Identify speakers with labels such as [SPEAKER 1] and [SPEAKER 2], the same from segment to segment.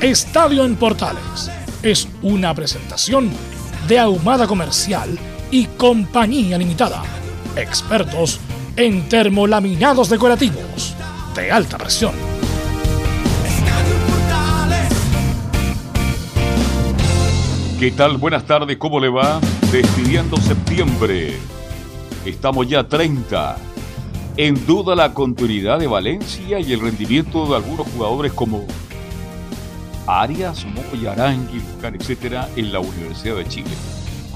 [SPEAKER 1] Estadio en Portales es una presentación de Ahumada Comercial y Compañía Limitada. Expertos en termolaminados decorativos de alta presión.
[SPEAKER 2] ¿Qué tal? Buenas tardes, ¿cómo le va? Despidiendo septiembre. Estamos ya 30. En duda la continuidad de Valencia y el rendimiento de algunos jugadores como Arias, Moya, Arangui, etcétera, en la Universidad de Chile.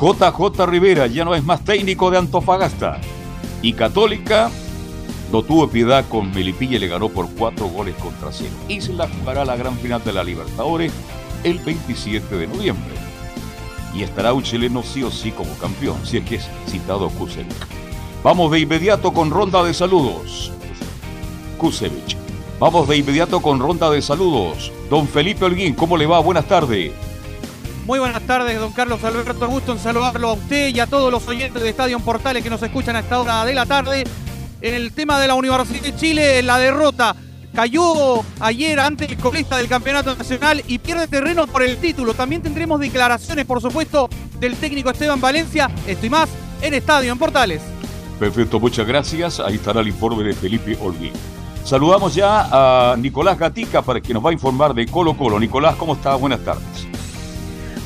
[SPEAKER 2] JJ Rivera ya no es más técnico de Antofagasta. Y Católica no tuvo piedad con Melipilla y le ganó por cuatro goles contra cero. Y se la jugará la gran final de la Libertadores el 27 de noviembre. Y estará un chileno sí o sí como campeón, si es que es citado Kusevich. Vamos de inmediato con ronda de saludos. Kusevich. Vamos de inmediato con ronda de saludos. Don Felipe Holguín, ¿cómo le va? Buenas tardes.
[SPEAKER 3] Muy buenas tardes, don Carlos Alberto. Gusto en saludarlo a usted y a todos los oyentes de Estadio Portales que nos escuchan a esta hora de la tarde. En el tema de la Universidad de Chile, la derrota cayó ayer ante el colista del Campeonato Nacional y pierde terreno por el título. También tendremos declaraciones, por supuesto, del técnico Esteban Valencia. Esto y más en Estadio en Portales.
[SPEAKER 2] Perfecto, muchas gracias. Ahí estará el informe de Felipe Holguín. Saludamos ya a Nicolás Gatica para que nos va a informar de Colo Colo. Nicolás, ¿cómo está? Buenas tardes.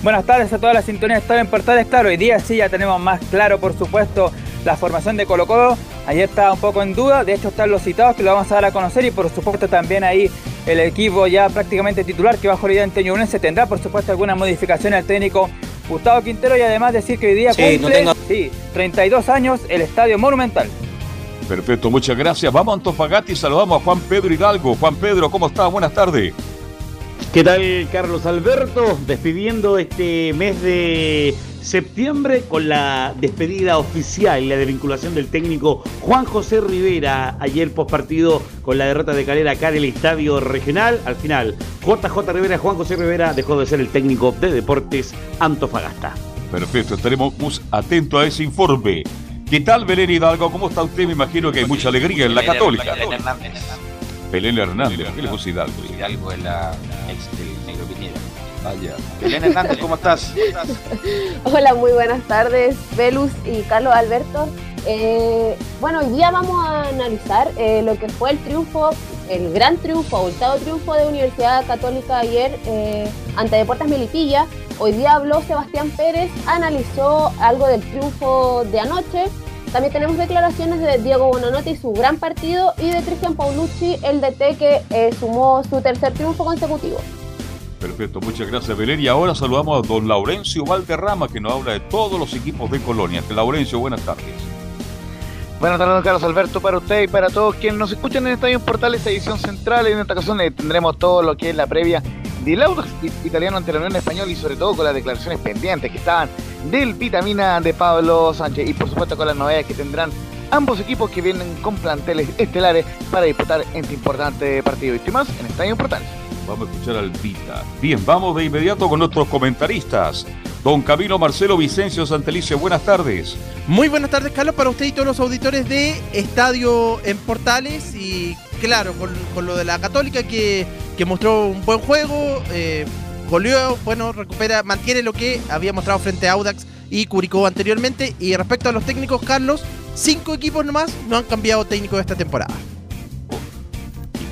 [SPEAKER 4] Buenas tardes a todas las sintonías de Estadio en Portales. Claro, hoy día sí ya tenemos más claro, por supuesto, la formación de Colo Colo. Ayer estaba un poco en duda, de hecho están los citados que lo vamos a dar a conocer y por supuesto también ahí el equipo ya prácticamente titular que bajo la idea en Teñublense tendrá por supuesto algunas modificaciones al técnico Gustavo Quintero y además decir que hoy día
[SPEAKER 5] Sí,
[SPEAKER 4] cumple
[SPEAKER 5] no tengo-
[SPEAKER 4] sí, 32 años el Estadio Monumental.
[SPEAKER 2] Perfecto, muchas gracias. Vamos a Antofagasta y saludamos a Juan Pedro Hidalgo. Juan Pedro, ¿cómo está? Buenas tardes.
[SPEAKER 5] ¿Qué tal, Carlos Alberto? Despidiendo este mes de septiembre con la despedida oficial y la desvinculación del técnico Juan José Rivera ayer postpartido con la derrota de Calera acá en el estadio regional. Al final, JJ Rivera, Juan José Rivera dejó de ser el técnico de Deportes Antofagasta.
[SPEAKER 2] Perfecto, estaremos atentos a ese informe. ¿Qué tal, Belén Hidalgo? ¿Cómo está usted? Me imagino que hay mucha alegría en la Católica.
[SPEAKER 6] Belén Hernández.
[SPEAKER 2] Belén Hernández, ¿qué le puse Hidalgo?
[SPEAKER 6] Hidalgo es la ex del Negro Piñera.
[SPEAKER 2] Vaya.
[SPEAKER 6] Belén Hernández, ¿cómo estás?
[SPEAKER 7] Hola, muy buenas tardes, Velus y Carlos Alberto. Eh, bueno, hoy día vamos a analizar eh, lo que fue el triunfo, el gran triunfo, octavo triunfo de Universidad Católica ayer eh, ante Deportes Melipilla. Hoy día habló Sebastián Pérez, analizó algo del triunfo de anoche. También tenemos declaraciones de Diego Bonanotti su gran partido y de Cristian Paulucci, el DT que eh, sumó su tercer triunfo consecutivo.
[SPEAKER 2] Perfecto, muchas gracias, Belén. Y ahora saludamos a don Laurencio Valderrama, que nos habla de todos los equipos de Colonia. Laurencio, buenas tardes.
[SPEAKER 8] Buenas tardes, Carlos Alberto, para usted y para todos quienes nos escuchan en Estadio Portales, edición central. En esta ocasión eh, tendremos todo lo que es la previa del Audax italiano ante la Unión Española y sobre todo con las declaraciones pendientes que estaban del Vitamina de Pablo Sánchez y por supuesto con las novedades que tendrán ambos equipos que vienen con planteles estelares para disputar este importante partido. Y más en Estadio Portales.
[SPEAKER 2] Vamos a escuchar al Vita. Bien, vamos de inmediato con nuestros comentaristas. Don Camilo Marcelo Vicencio Santelice, buenas tardes.
[SPEAKER 3] Muy buenas tardes, Carlos, para usted y todos los auditores de Estadio en Portales. Y claro, con, lo de la Católica que, que mostró un buen juego, eh, goleó, bueno, recupera, mantiene lo que había mostrado frente a Audax y Curicó anteriormente. Y respecto a los técnicos, Carlos, cinco equipos nomás no han cambiado técnico esta temporada.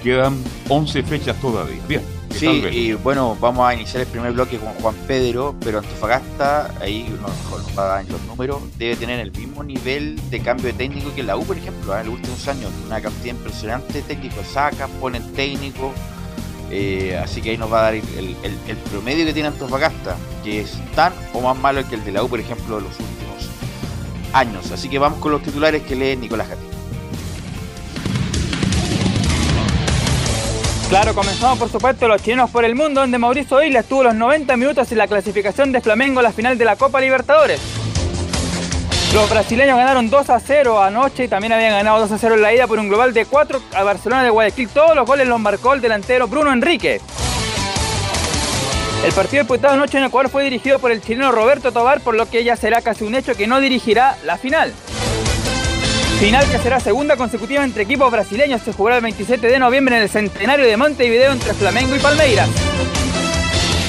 [SPEAKER 2] Quedan 11 fechas todavía. Bien.
[SPEAKER 6] Sí, y bueno, vamos a iniciar el primer bloque con Juan Pedro, pero Antofagasta, ahí nos, nos va a dar los números, debe tener el mismo nivel de cambio de técnico que la U, por ejemplo, ¿eh? en los últimos años, una cantidad impresionante de técnicos sacan, ponen técnico, eh, así que ahí nos va a dar el, promedio que tiene Antofagasta, que es tan o más malo que el de la U, por ejemplo, de los últimos años. Así que vamos con los titulares que lee Nicolás Gatín.
[SPEAKER 4] Claro, comenzamos por supuesto los chilenos por el mundo, donde Mauricio Isla estuvo los 90 minutos en la clasificación de Flamengo a la final de la Copa Libertadores. Los brasileños ganaron 2 a 0 anoche y también habían ganado 2 a 0 en la ida por un global de 4 a Barcelona de Guayaquil. Todos los goles los marcó el delantero Bruno Enrique. El partido disputado anoche en Ecuador fue dirigido por el chileno Roberto Tobar, por lo que ya será casi un hecho que no dirigirá la final. Final que será segunda consecutiva entre equipos brasileños. Se jugará el 27 de noviembre en el centenario de Montevideo entre Flamengo y Palmeiras.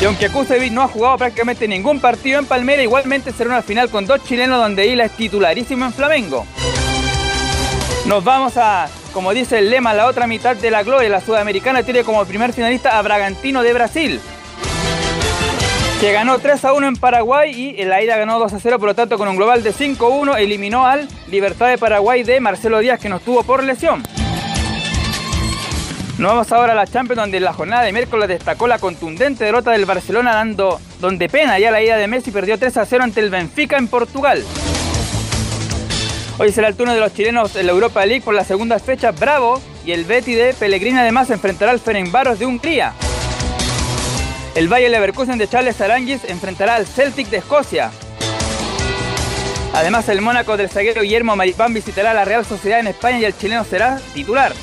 [SPEAKER 4] Y aunque Kusevich no ha jugado prácticamente ningún partido en Palmeiras, igualmente será una final con dos chilenos donde Isla es titularísimo en Flamengo. Nos vamos a, como dice el lema, la otra mitad de la gloria. La sudamericana tiene como primer finalista a Bragantino de Brasil que ganó 3 a 1 en Paraguay y en la ida ganó 2 a 0, por lo tanto con un global de 5 a 1 eliminó al Libertad de Paraguay de Marcelo Díaz que nos tuvo por lesión. Nos vamos ahora a la Champions donde en la jornada de miércoles destacó la contundente derrota del Barcelona dando donde pena ya la ida de Messi perdió 3 a 0 ante el Benfica en Portugal. Hoy será el turno de los chilenos en la Europa League por la segunda fecha. Bravo y el Betty de Pellegrini además enfrentará al Ferencváros de Hungría. El Bayer Leverkusen de Charles Aranguis enfrentará al Celtic de Escocia. Además, el Mónaco del zaguero Guillermo Maripán visitará la Real Sociedad en España y el chileno será titular.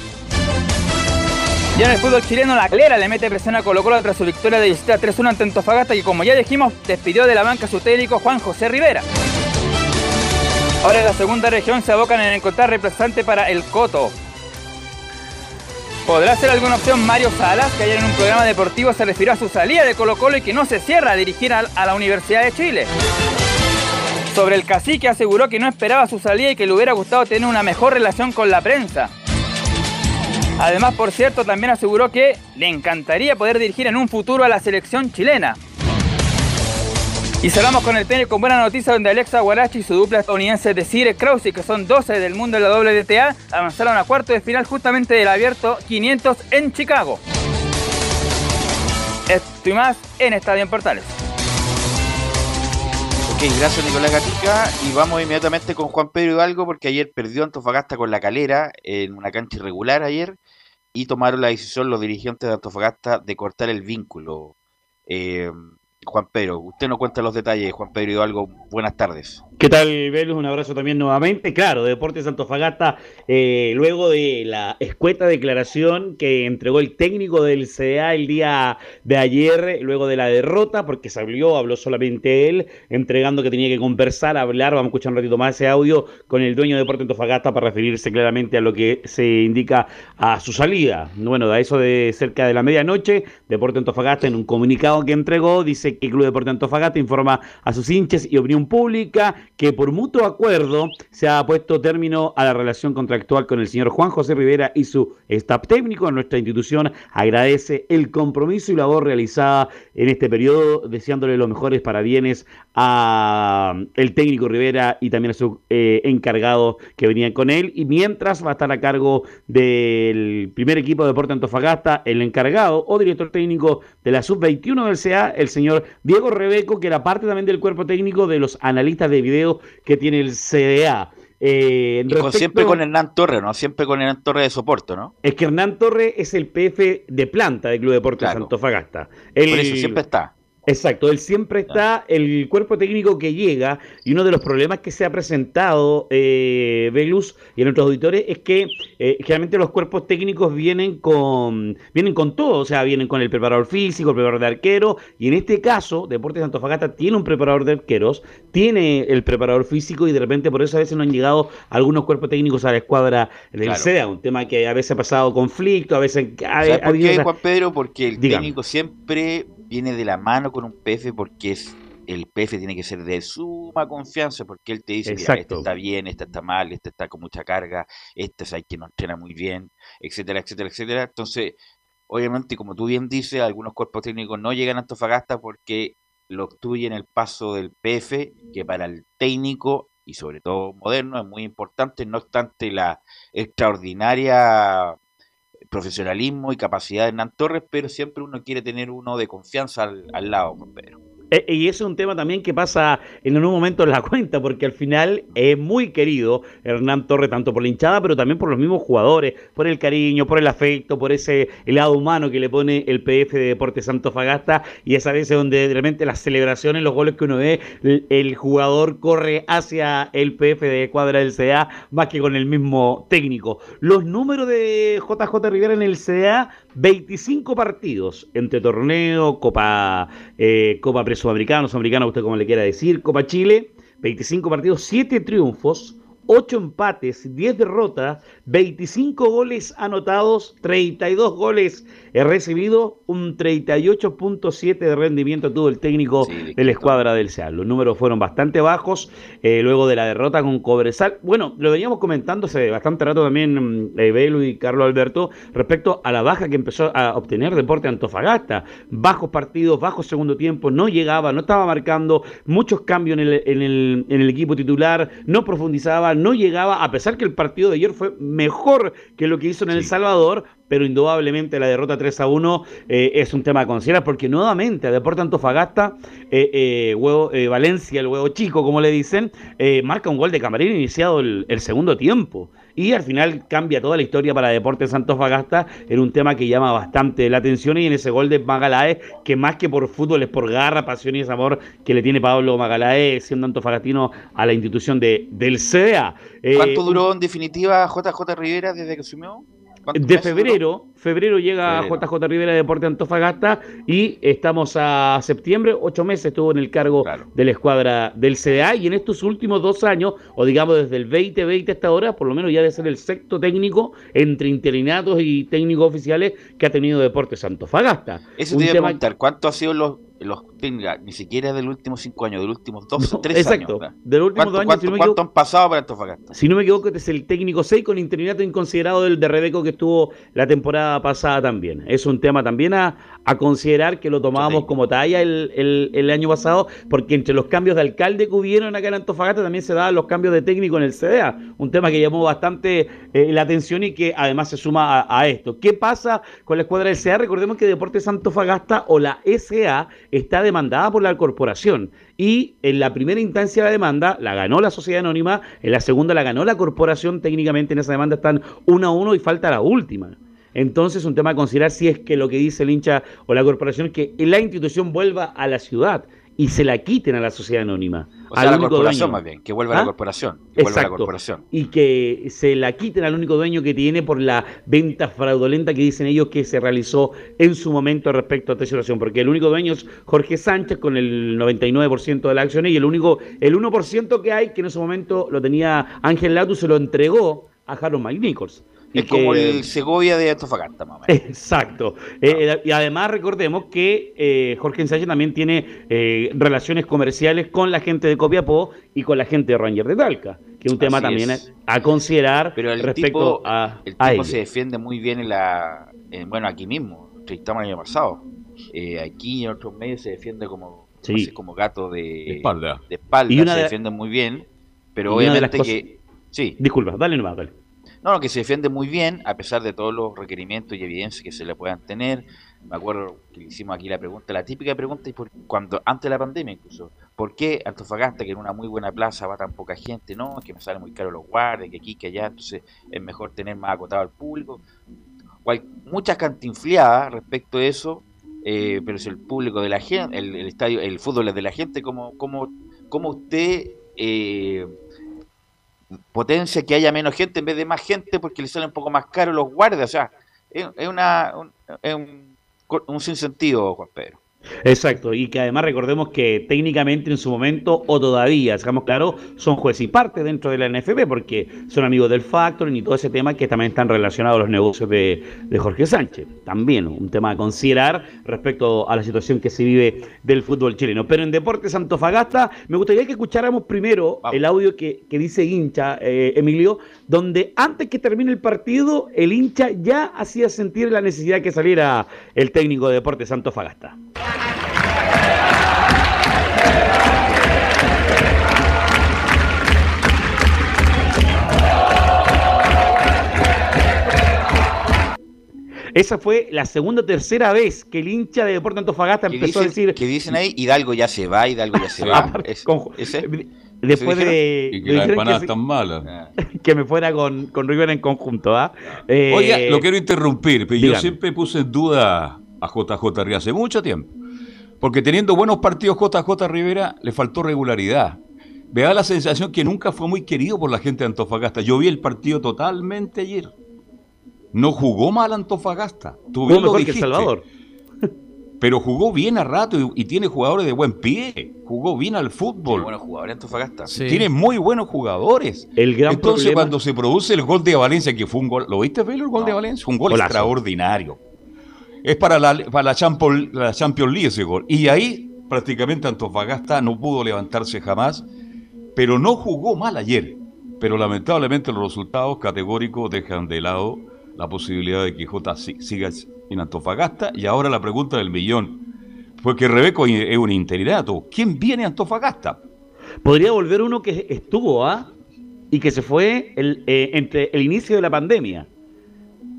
[SPEAKER 4] Ya en el fútbol chileno, la Clera le mete presión a Colo Colo tras su victoria de visita 3-1 ante Antofagasta, que como ya dijimos, despidió de la banca su técnico Juan José Rivera. Ahora en la segunda región se abocan en encontrar reemplazante para el Coto. ¿Podrá ser alguna opción Mario Salas, que ayer en un programa deportivo se refirió a su salida de Colo Colo y que no se cierra a dirigir a, la Universidad de Chile? Sobre el cacique aseguró que no esperaba su salida y que le hubiera gustado tener una mejor relación con la prensa. Además, por cierto, también aseguró que le encantaría poder dirigir en un futuro a la selección chilena. Y cerramos con el tenis con buena noticia donde Alexa Guarachi y su dupla estadounidense de Cire Krause, que son 12 del mundo de la WTA, avanzaron a cuarto de final justamente del abierto 500 en Chicago. Esto y más en Estadio en Portales.
[SPEAKER 6] Ok, gracias Nicolás Gatica y vamos inmediatamente con Juan Pedro Hidalgo porque ayer perdió Antofagasta con la calera en una cancha irregular ayer y tomaron la decisión los dirigentes de Antofagasta de cortar el vínculo. Eh, Juan Pedro. Usted nos cuenta los detalles, Juan Pedro Hidalgo. Buenas tardes.
[SPEAKER 5] ¿Qué tal, Velus? Un abrazo también nuevamente. Claro, Deportes Antofagasta, eh, luego de la escueta declaración que entregó el técnico del CDA el día de ayer, luego de la derrota, porque salió, habló solamente él, entregando que tenía que conversar, hablar, vamos a escuchar un ratito más ese audio, con el dueño de Deportes Antofagasta para referirse claramente a lo que se indica a su salida. Bueno, a eso de cerca de la medianoche, Deportes Antofagasta en un comunicado que entregó, dice que el Club Deportes Antofagasta informa a sus hinchas y opinión pública que por mutuo acuerdo se ha puesto término a la relación contractual con el señor Juan José Rivera y su staff técnico. Nuestra institución agradece el compromiso y labor realizada en este periodo, deseándole los mejores parabienes a el técnico Rivera y también a su eh, encargado que venían con él. Y mientras va a estar a cargo del primer equipo de Deporte Antofagasta, el encargado o director técnico de la sub-21 del CA, el señor Diego Rebeco, que era parte también del cuerpo técnico de los analistas de video que tiene el CDA.
[SPEAKER 6] Eh, siempre con Hernán Torre, ¿no? Siempre con Hernán Torre de soporte, ¿no?
[SPEAKER 5] Es que Hernán Torre es el PF de planta del Club Deportes Antofagasta. Por
[SPEAKER 6] eso siempre está.
[SPEAKER 5] Exacto, él siempre está, el cuerpo técnico que llega, y uno de los problemas que se ha presentado, eh, Velus y en nuestros auditores, es que eh, generalmente los cuerpos técnicos vienen con, vienen con todo, o sea, vienen con el preparador físico, el preparador de arquero, y en este caso, Deportes Antofagasta tiene un preparador de arqueros, tiene el preparador físico, y de repente por eso a veces no han llegado algunos cuerpos técnicos a la escuadra del SEA, un tema que a veces ha pasado conflicto, a veces...
[SPEAKER 6] Ha, ¿Por qué, Juan Pedro? Porque el técnico siempre viene de la mano con un PF porque es el PF tiene que ser de suma confianza porque él te dice, mira, este está bien, este está mal, este está con mucha carga, este es hay que no entrena muy bien, etcétera, etcétera, etcétera. Entonces, obviamente, como tú bien dices, algunos cuerpos técnicos no llegan a Antofagasta porque lo obstruyen el paso del PF, que para el técnico y sobre todo moderno es muy importante, no obstante la extraordinaria profesionalismo y capacidad de Hernán Torres, pero siempre uno quiere tener uno de confianza al, al lado, Pedro.
[SPEAKER 5] Eh, y ese es un tema también que pasa en un momento en la cuenta, porque al final es muy querido Hernán Torre, tanto por la hinchada, pero también por los mismos jugadores, por el cariño, por el afecto, por ese lado humano que le pone el PF de Deportes Santo Fagasta, y esa veces donde realmente las celebraciones, los goles que uno ve, el, jugador corre hacia el PF de cuadra del CDA más que con el mismo técnico. Los números de JJ Rivera en el CDA, 25 partidos entre torneo, Copa, eh, Copa Sudamericano, Sudamericano, usted como le quiera decir, Copa Chile, 25 partidos, 7 triunfos, 8 empates, 10 derrotas, 25 goles anotados, 32 goles recibido, un 38.7 de rendimiento tuvo el técnico de la escuadra del SEAL. Los números fueron bastante bajos eh, luego de la derrota con Cobresal. Bueno, lo veníamos comentando hace bastante rato también eh, Belu y Carlos Alberto respecto a la baja que empezó a obtener Deporte Antofagasta. Bajos partidos, bajos segundo tiempo, no llegaba, no estaba marcando, muchos cambios en el, en el, en el equipo titular, no profundizaba, no llegaba, a pesar que el partido de ayer fue mejor que lo que hizo en El Salvador, pero indudablemente la derrota 3 a 1 eh, es un tema a considerar, porque nuevamente a Deporte Antofagasta, eh, eh, huevo, Valencia, el huevo chico, como le dicen, marca un gol de Camarín iniciado el, segundo tiempo. Y al final cambia toda la historia para Deportes Antofagasta en un tema que llama bastante la atención y en ese gol de Magalae, que más que por fútbol es por garra, pasión y ese amor que le tiene Pablo Magalae siendo antofagastino a la institución de, del CDA.
[SPEAKER 6] ¿Cuánto duró en definitiva JJ Rivera desde que asumió?
[SPEAKER 5] De febrero, febrero llega JJ Rivera de Deporte Antofagasta y estamos a septiembre, ocho meses estuvo en el cargo de la escuadra del CDA y en estos últimos dos años, o digamos desde el 2020 hasta ahora, por lo menos ya debe ser el sexto técnico entre interinatos y técnicos oficiales que ha tenido Deportes Antofagasta.
[SPEAKER 6] Eso te iba a preguntar, ¿cuánto ha sido los los tenga ni siquiera del último cinco años, de los últimos dos o tres
[SPEAKER 5] exacto,
[SPEAKER 6] años.
[SPEAKER 5] Del último dos
[SPEAKER 6] años. ¿Cuánto, han pasado para Antofagasta?
[SPEAKER 5] Si no me equivoco, este es el técnico 6 con interinato inconsiderado del de Rebeco que estuvo la temporada pasada también. Es un tema también a, a considerar que lo tomábamos como talla el, el, año pasado, porque entre los cambios de alcalde que hubieron acá en Antofagasta también se daban los cambios de técnico en el CDA. Un tema que llamó bastante eh, la atención y que además se suma a, esto. ¿Qué pasa con la escuadra del CDA? Recordemos que Deportes Antofagasta o la SA está demandada por la corporación y en la primera instancia de la demanda la ganó la sociedad anónima, en la segunda la ganó la corporación, técnicamente en esa demanda están uno a uno y falta la última. Entonces, un tema a considerar si es que lo que dice el hincha o la corporación es que la institución vuelva a la ciudad y se la quiten a la sociedad anónima.
[SPEAKER 6] O sea, a la corporación más bien, que vuelva a la ¿Ah? corporación.
[SPEAKER 5] Exacto. la corporación. Y que se la quiten al único dueño que tiene por la venta fraudulenta que dicen ellos que se realizó en su momento respecto a esta situación. Porque el único dueño es Jorge Sánchez con el 99% de las acciones y el único, el 1% que hay, que en ese momento lo tenía Ángel Latu, se lo entregó a Harold McNichols.
[SPEAKER 6] Es como el Segovia de Antofagasta, mamá.
[SPEAKER 5] Exacto. Eh, y además recordemos que eh, Jorge Ensayo también tiene eh, relaciones comerciales con la gente de Copiapó y con la gente de Ranger de Talca, que es un tema también a considerar
[SPEAKER 6] Pero el respecto tipo, a. El tipo se defiende muy bien en la. bueno, aquí mismo, estamos el año pasado. aquí en otros medios se defiende como, como gato de,
[SPEAKER 2] espalda.
[SPEAKER 6] De espalda, y se defiende muy bien, pero obviamente que. Sí.
[SPEAKER 5] Disculpa, dale nomás, dale.
[SPEAKER 6] No, que se defiende muy bien, a pesar de todos los requerimientos y evidencias que se le puedan tener. Me acuerdo que hicimos aquí la pregunta, la típica pregunta, y cuando antes de la pandemia incluso, ¿por qué Antofagasta, que en una muy buena plaza va tan poca gente? No, es que me sale muy caro los guardias, que aquí, que allá, entonces es mejor tener más acotado al público. muchas cantinfliadas respecto a eso, eh, pero si el público de la gente, el, estadio, el fútbol es de la gente, ¿cómo, cómo, cómo usted... Eh, potencia que haya menos gente en vez de más gente porque le sale un poco más caro los guardias. O sea, es, una, un, es un, un sinsentido, Juan Pedro.
[SPEAKER 5] Exacto, y que además recordemos que técnicamente en su momento, o todavía, digamos claro, son juez y parte dentro de la NFP, porque son amigos del Factoring y todo ese tema que también están relacionados a los negocios de, Jorge Sánchez. También un tema a considerar respecto a la situación que se vive del fútbol chileno. Pero en Deportes Antofagasta, me gustaría que escucháramos primero el audio que, dice hincha, eh, Emilio, donde antes que termine el partido, el hincha ya hacía sentir la necesidad de que saliera el técnico de Deportes Antofagasta. Esa fue la segunda o tercera vez que el hincha de Deportes Antofagasta empezó a decir.
[SPEAKER 6] Que dicen ahí, Hidalgo ya se va, Hidalgo ya se va.
[SPEAKER 5] Después de.
[SPEAKER 2] Y que las empanadas tan malas. Ah.
[SPEAKER 5] Que me fuera con, con River en conjunto, ¿ah?
[SPEAKER 2] Oye, lo quiero interrumpir, pero yo siempre puse en duda a JJ Ríos hace mucho tiempo. Porque teniendo buenos partidos JJ Rivera, le faltó regularidad. Me da la sensación que nunca fue muy querido por la gente de Antofagasta. Yo vi el partido totalmente ayer. No jugó mal Antofagasta.
[SPEAKER 5] Tú bien lo dijiste, Salvador.
[SPEAKER 2] Pero jugó bien a rato y, tiene jugadores de buen pie. Jugó bien al fútbol. Tiene
[SPEAKER 6] buenos jugadores Antofagasta.
[SPEAKER 2] Tiene muy buenos jugadores.
[SPEAKER 5] El gran
[SPEAKER 2] Entonces, cuando se produce el gol de Valencia, que fue un gol. ¿Lo viste, Velo, el gol de Valencia? Un gol extraordinario es para la, para la, Champions, la Champions League ese gol. Y ahí prácticamente Antofagasta no pudo levantarse jamás, pero no jugó mal ayer. Pero lamentablemente los resultados categóricos dejan de lado la posibilidad de que J siga en Antofagasta. Y ahora la pregunta del millón. Porque Rebeco es un interinato. ¿Quién viene a Antofagasta?
[SPEAKER 5] Podría volver uno que estuvo, ¿ah? Y que se fue el, eh, entre el inicio de la pandemia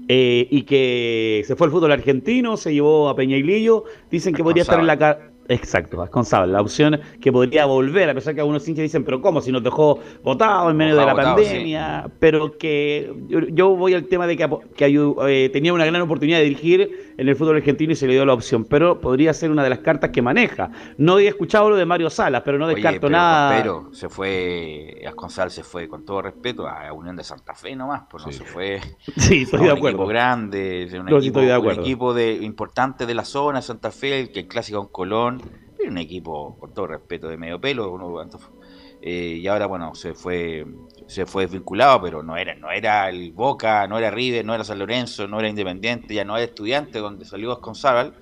[SPEAKER 5] eh, y que se fue al fútbol argentino, se llevó a Peñailillo, dicen que podría estar en la Exacto, Vasconcelos, la opción que podría volver, a pesar que algunos hinchas dicen, pero ¿cómo? Si nos dejó votado en medio de la pandemia, pero que yo, voy al tema de que, que eh, tenía una gran oportunidad de dirigir en el fútbol argentino y se le dio la opción, pero podría ser una de las cartas que maneja. No había escuchado lo de Mario Salas, pero no descarto nada.
[SPEAKER 6] Pero se fue, Vasconcelos se fue con todo respeto a Unión de Santa Fe nomás, pues no se fue.
[SPEAKER 5] Sí, estoy de acuerdo.
[SPEAKER 6] Un equipo grande, un, equipo, de un equipo de, importante de la zona, Santa Fe, que el clásico en Colón un equipo, con todo respeto, de medio pelo, uno, eh, y ahora bueno, se fue se fue desvinculado, pero no era, no era el Boca, no era River, no era San Lorenzo, no era Independiente, ya no era estudiante donde salió con Zabal,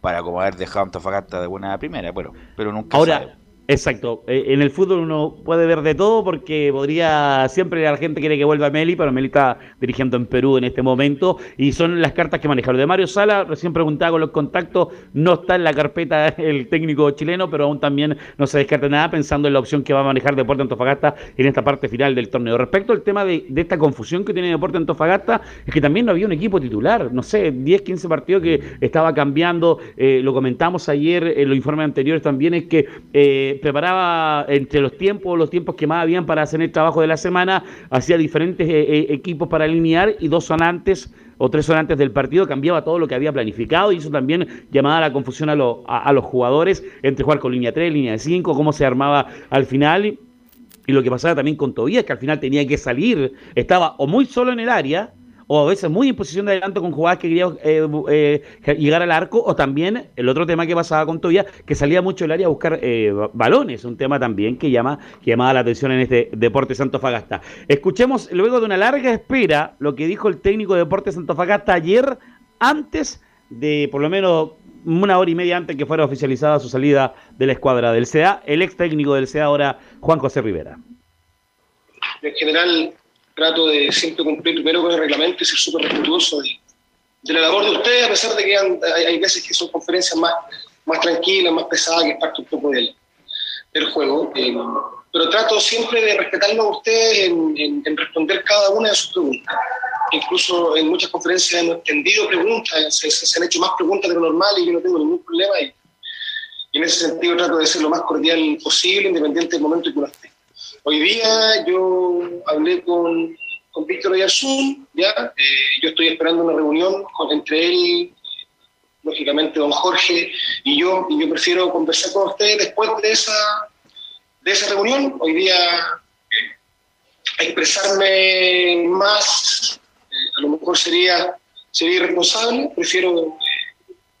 [SPEAKER 6] para como haber dejado Antofagasta de buena primera, bueno, pero nunca
[SPEAKER 5] ahora, Exacto. Eh, en el fútbol uno puede ver de todo porque podría. Siempre la gente quiere que vuelva a Meli, pero Meli está dirigiendo en Perú en este momento y son las cartas que manejaron. De Mario Sala, recién preguntaba con los contactos, no está en la carpeta el técnico chileno, pero aún también no se descarta nada pensando en la opción que va a manejar Deporte Antofagasta en esta parte final del torneo. Respecto al tema de, esta confusión que tiene Deporte Antofagasta, es que también no había un equipo titular. No sé, 10, 15 partidos que estaba cambiando. Eh, lo comentamos ayer en los informes anteriores también, es que. Eh, preparaba entre los tiempos, los tiempos que más habían para hacer el trabajo de la semana, hacía diferentes eh, eh, equipos para alinear y dos sonantes o tres sonantes del partido, cambiaba todo lo que había planificado y eso también llamaba la confusión a, a, los jugadores entre jugar con línea 3, línea 5, cómo se armaba al final. Y lo que pasaba también con Tobías, que al final tenía que salir, estaba o muy solo en el área, o a veces muy en posición de adelanto con jugadas que quería eh, eh, llegar al arco, o también el otro tema que pasaba con Toya, que salía mucho del área a buscar eh, balones, un tema también que llama llamaba la atención en este Deporte Santofagasta. Escuchemos luego de una larga espera lo que dijo el técnico de Deporte Santofagasta ayer, antes de por lo menos una hora y media antes que fuera oficializada su salida de la escuadra del CEA, el ex técnico del CEA ahora, Juan José Rivera.
[SPEAKER 9] En general, trato de siempre cumplir primero con el reglamento y ser súper respetuoso de, la labor de ustedes, a pesar de que hay, veces que son conferencias más, más tranquilas, más pesadas, que parte un poco del, del juego. Eh, pero trato siempre de respetarlo a ustedes en, responder cada una de sus preguntas. Incluso en muchas conferencias hemos extendido preguntas, se, han hecho más preguntas de lo normal y yo no tengo ningún problema. Y, y en ese sentido trato de ser lo más cordial posible, independiente del momento en que uno esté. Hoy día yo hablé con, con Víctor Oyarzún, ¿ya? Eh, yo estoy esperando una reunión entre él, lógicamente don Jorge y yo, y yo prefiero conversar con ustedes después de esa, de esa reunión. Hoy día eh, expresarme más, eh, a lo mejor sería, sería irresponsable, prefiero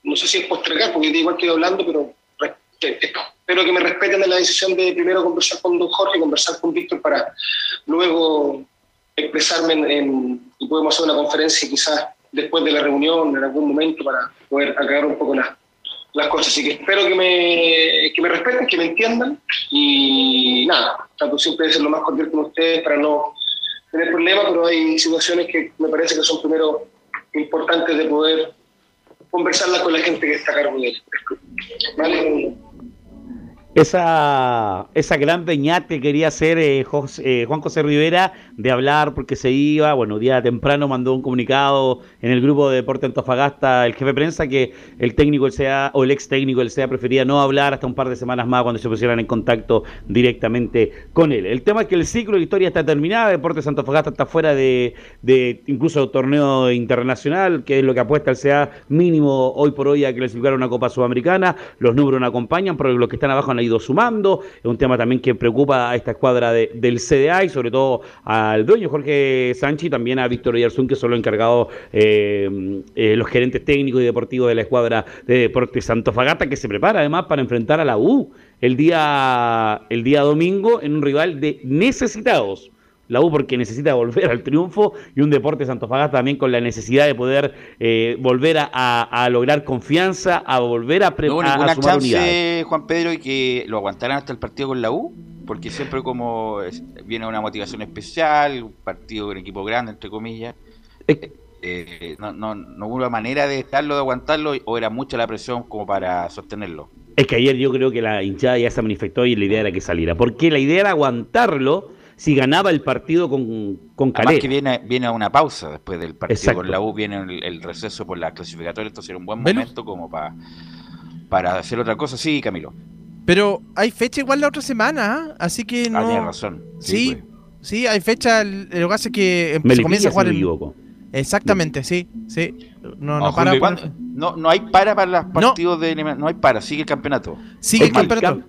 [SPEAKER 9] no sé si es postergar, porque igual estoy hablando, pero espero que me respeten en la decisión de primero conversar con don Jorge, conversar con Víctor para luego expresarme en, y podemos hacer una conferencia quizás después de la reunión en algún momento para poder aclarar un poco las, las cosas. Así que espero que me, que me respeten, que me entiendan y nada, trato siempre de ser lo más cordial con ustedes para no tener problemas, pero hay situaciones que me parece que son primero importantes de poder conversarlas con la gente que está a cargo de él. ¿Vale?
[SPEAKER 5] Esa, esa gran peñate que quería hacer eh, eh, Juan José Rivera de hablar porque se iba, bueno, día temprano mandó un comunicado en el grupo de Deporte Antofagasta, el jefe de prensa, que el técnico del SEA o el ex técnico del SEA prefería no hablar hasta un par de semanas más cuando se pusieran en contacto directamente con él. El tema es que el ciclo de historia está terminado, Deportes Antofagasta está fuera de, de incluso torneo internacional, que es lo que apuesta el SEA mínimo hoy por hoy a clasificar una Copa Sudamericana, los números no acompañan, pero los que están abajo ido sumando. Es un tema también que preocupa a esta escuadra del CDA y sobre todo al dueño Jorge Sánchez y también a Víctor Yarzún, que son los encargados, eh, eh, los gerentes técnicos y deportivos de la escuadra de Deportes Santofagasta, que se prepara además para enfrentar a la U el día, el día domingo en un rival de necesitados la U porque necesita volver al triunfo y un Deportes Antofagasta también con la necesidad de poder eh, volver a, lograr confianza, a volver a
[SPEAKER 6] preparar. ¿No ninguna chance, Juan Pedro, y que lo aguantaran hasta el partido con la U? Porque siempre como viene una motivación especial, un partido con equipo grande, entre comillas. Eh, no, no, no, hubo una manera de estarlo, de aguantarlo, o era mucha la presión como para sostenerlo.
[SPEAKER 5] Es que ayer yo creo que la hinchada ya se manifestó y la idea era que saliera. Porque la idea era aguantarlo si ganaba el partido con, con Calera.
[SPEAKER 6] que viene, viene una pausa después del partido con la U, viene el, receso por la clasificatoria, esto sería un buen momento como para, para hacer otra cosa. Sí, Camilo.
[SPEAKER 3] Pero hay fecha igual la otra semana, ¿ah? así que no... Ah,
[SPEAKER 6] tienes razón.
[SPEAKER 3] Sí, sí, pues. hay fecha, lo que hace es que se comienza a jugar el... Exactamente, sí, sí. No, no, para,
[SPEAKER 6] no, no hay para para los partidos de no hay para, sigue el campeonato.
[SPEAKER 3] Sigue el campeonato.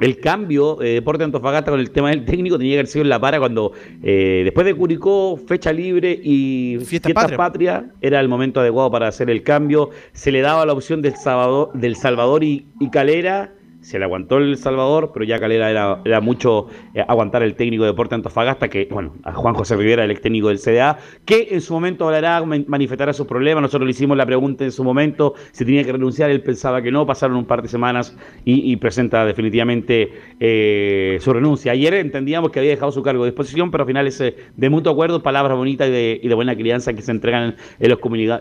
[SPEAKER 5] El cambio de Deporte Antofagasta con el tema del técnico tenía que haber sido en la para cuando eh, después de Curicó, fecha libre y Fiesta, patria. era el momento adecuado para hacer el cambio. Se le daba la opción del Salvador, del Salvador y Calera se le aguantó el Salvador, pero ya Calera era, era mucho eh, aguantar el técnico de Deporte Antofagasta, que, bueno, a Juan José Rivera, el ex técnico del CDA, que en su momento hablará, manifestará sus problemas. Nosotros le hicimos la pregunta en su momento, si tenía que renunciar, él pensaba que no, pasaron un par de semanas y, presenta definitivamente eh, su renuncia. Ayer entendíamos que había dejado su cargo de disposición, pero al final es de mutuo acuerdo, palabras bonitas y de, buena crianza que se entregan en los,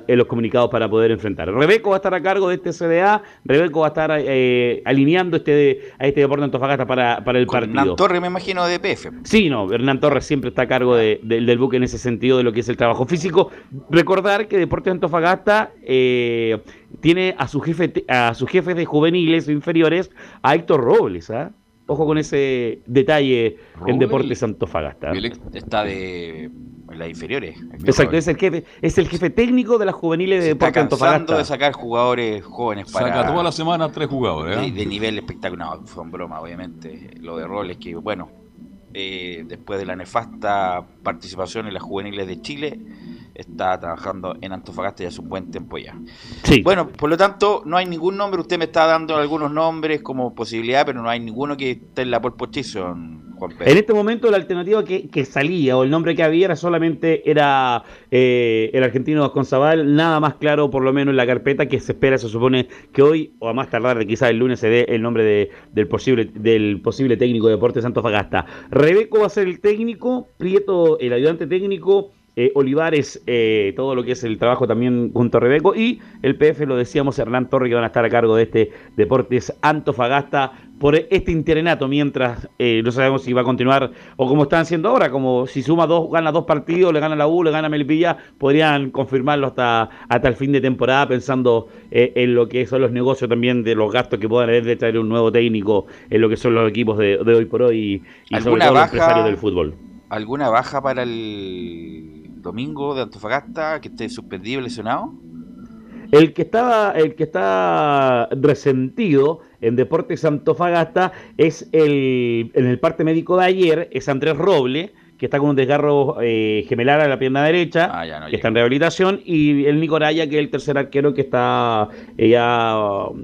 [SPEAKER 5] en los comunicados para poder enfrentar. Rebeco va a estar a cargo de este CDA, Rebeco va a estar eh, alineando este, a este Deporte Antofagasta para, para el partido.
[SPEAKER 6] Hernán Torres, me imagino, de PF.
[SPEAKER 5] Sí, no, Hernán Torres siempre está a cargo del buque en ese sentido de lo que es el trabajo físico. Recordar que Deporte Antofagasta eh, tiene a su jefe a sus jefes de juveniles inferiores a Héctor Robles, ¿ah? Ojo con ese detalle en Deportes Antofagasta.
[SPEAKER 6] Está de las inferiores.
[SPEAKER 5] Exacto, es el jefe, es el jefe técnico de las juveniles de Deportes Antofagasta.
[SPEAKER 6] de sacar jugadores jóvenes para.
[SPEAKER 2] Saca toda la semana tres jugadores.
[SPEAKER 6] ¿eh? De, nivel espectacular. No, fue broma, obviamente. Lo de Robles, que bueno, eh, después de la nefasta participación en las juveniles de Chile está trabajando en Antofagasta ya hace un buen tiempo ya. Sí. Bueno, por lo tanto, no hay ningún nombre, usted me está dando algunos nombres como posibilidad, pero no hay ninguno que esté en la pole position, Juan
[SPEAKER 5] En este momento la alternativa que, salía o el nombre que había era solamente era eh, el argentino Gonzabal, nada más claro por lo menos en la carpeta que se espera, se supone que hoy o a más tardar quizás el lunes se dé el nombre de, del posible del posible técnico de Deportes Antofagasta. Rebeco va a ser el técnico, Prieto el ayudante técnico, eh, Olivares, eh, todo lo que es el trabajo también junto a Rebeco y el PF, lo decíamos, Hernán Torre, que van a estar a cargo de este Deportes Antofagasta por este interinato, mientras eh, no sabemos si va a continuar o como están haciendo ahora, como si suma dos, gana dos partidos, le gana la U, le gana Melipilla, podrían confirmarlo hasta, hasta el fin de temporada, pensando en lo que son los negocios también de los gastos que puedan haber de traer un nuevo técnico en lo que son los equipos de, hoy por hoy y, sobre todo los empresarios del fútbol.
[SPEAKER 6] ¿Alguna baja para el domingo de Antofagasta que esté suspendido, lesionado?
[SPEAKER 5] El que estaba, el que está resentido en Deportes Antofagasta es el, en el parte médico de ayer, es Andrés Roble, que está con un desgarro eh, gemelar a la pierna derecha,
[SPEAKER 6] Ah,
[SPEAKER 5] que está en rehabilitación, y el Nico Araya, que es el tercer arquero que está eh, ya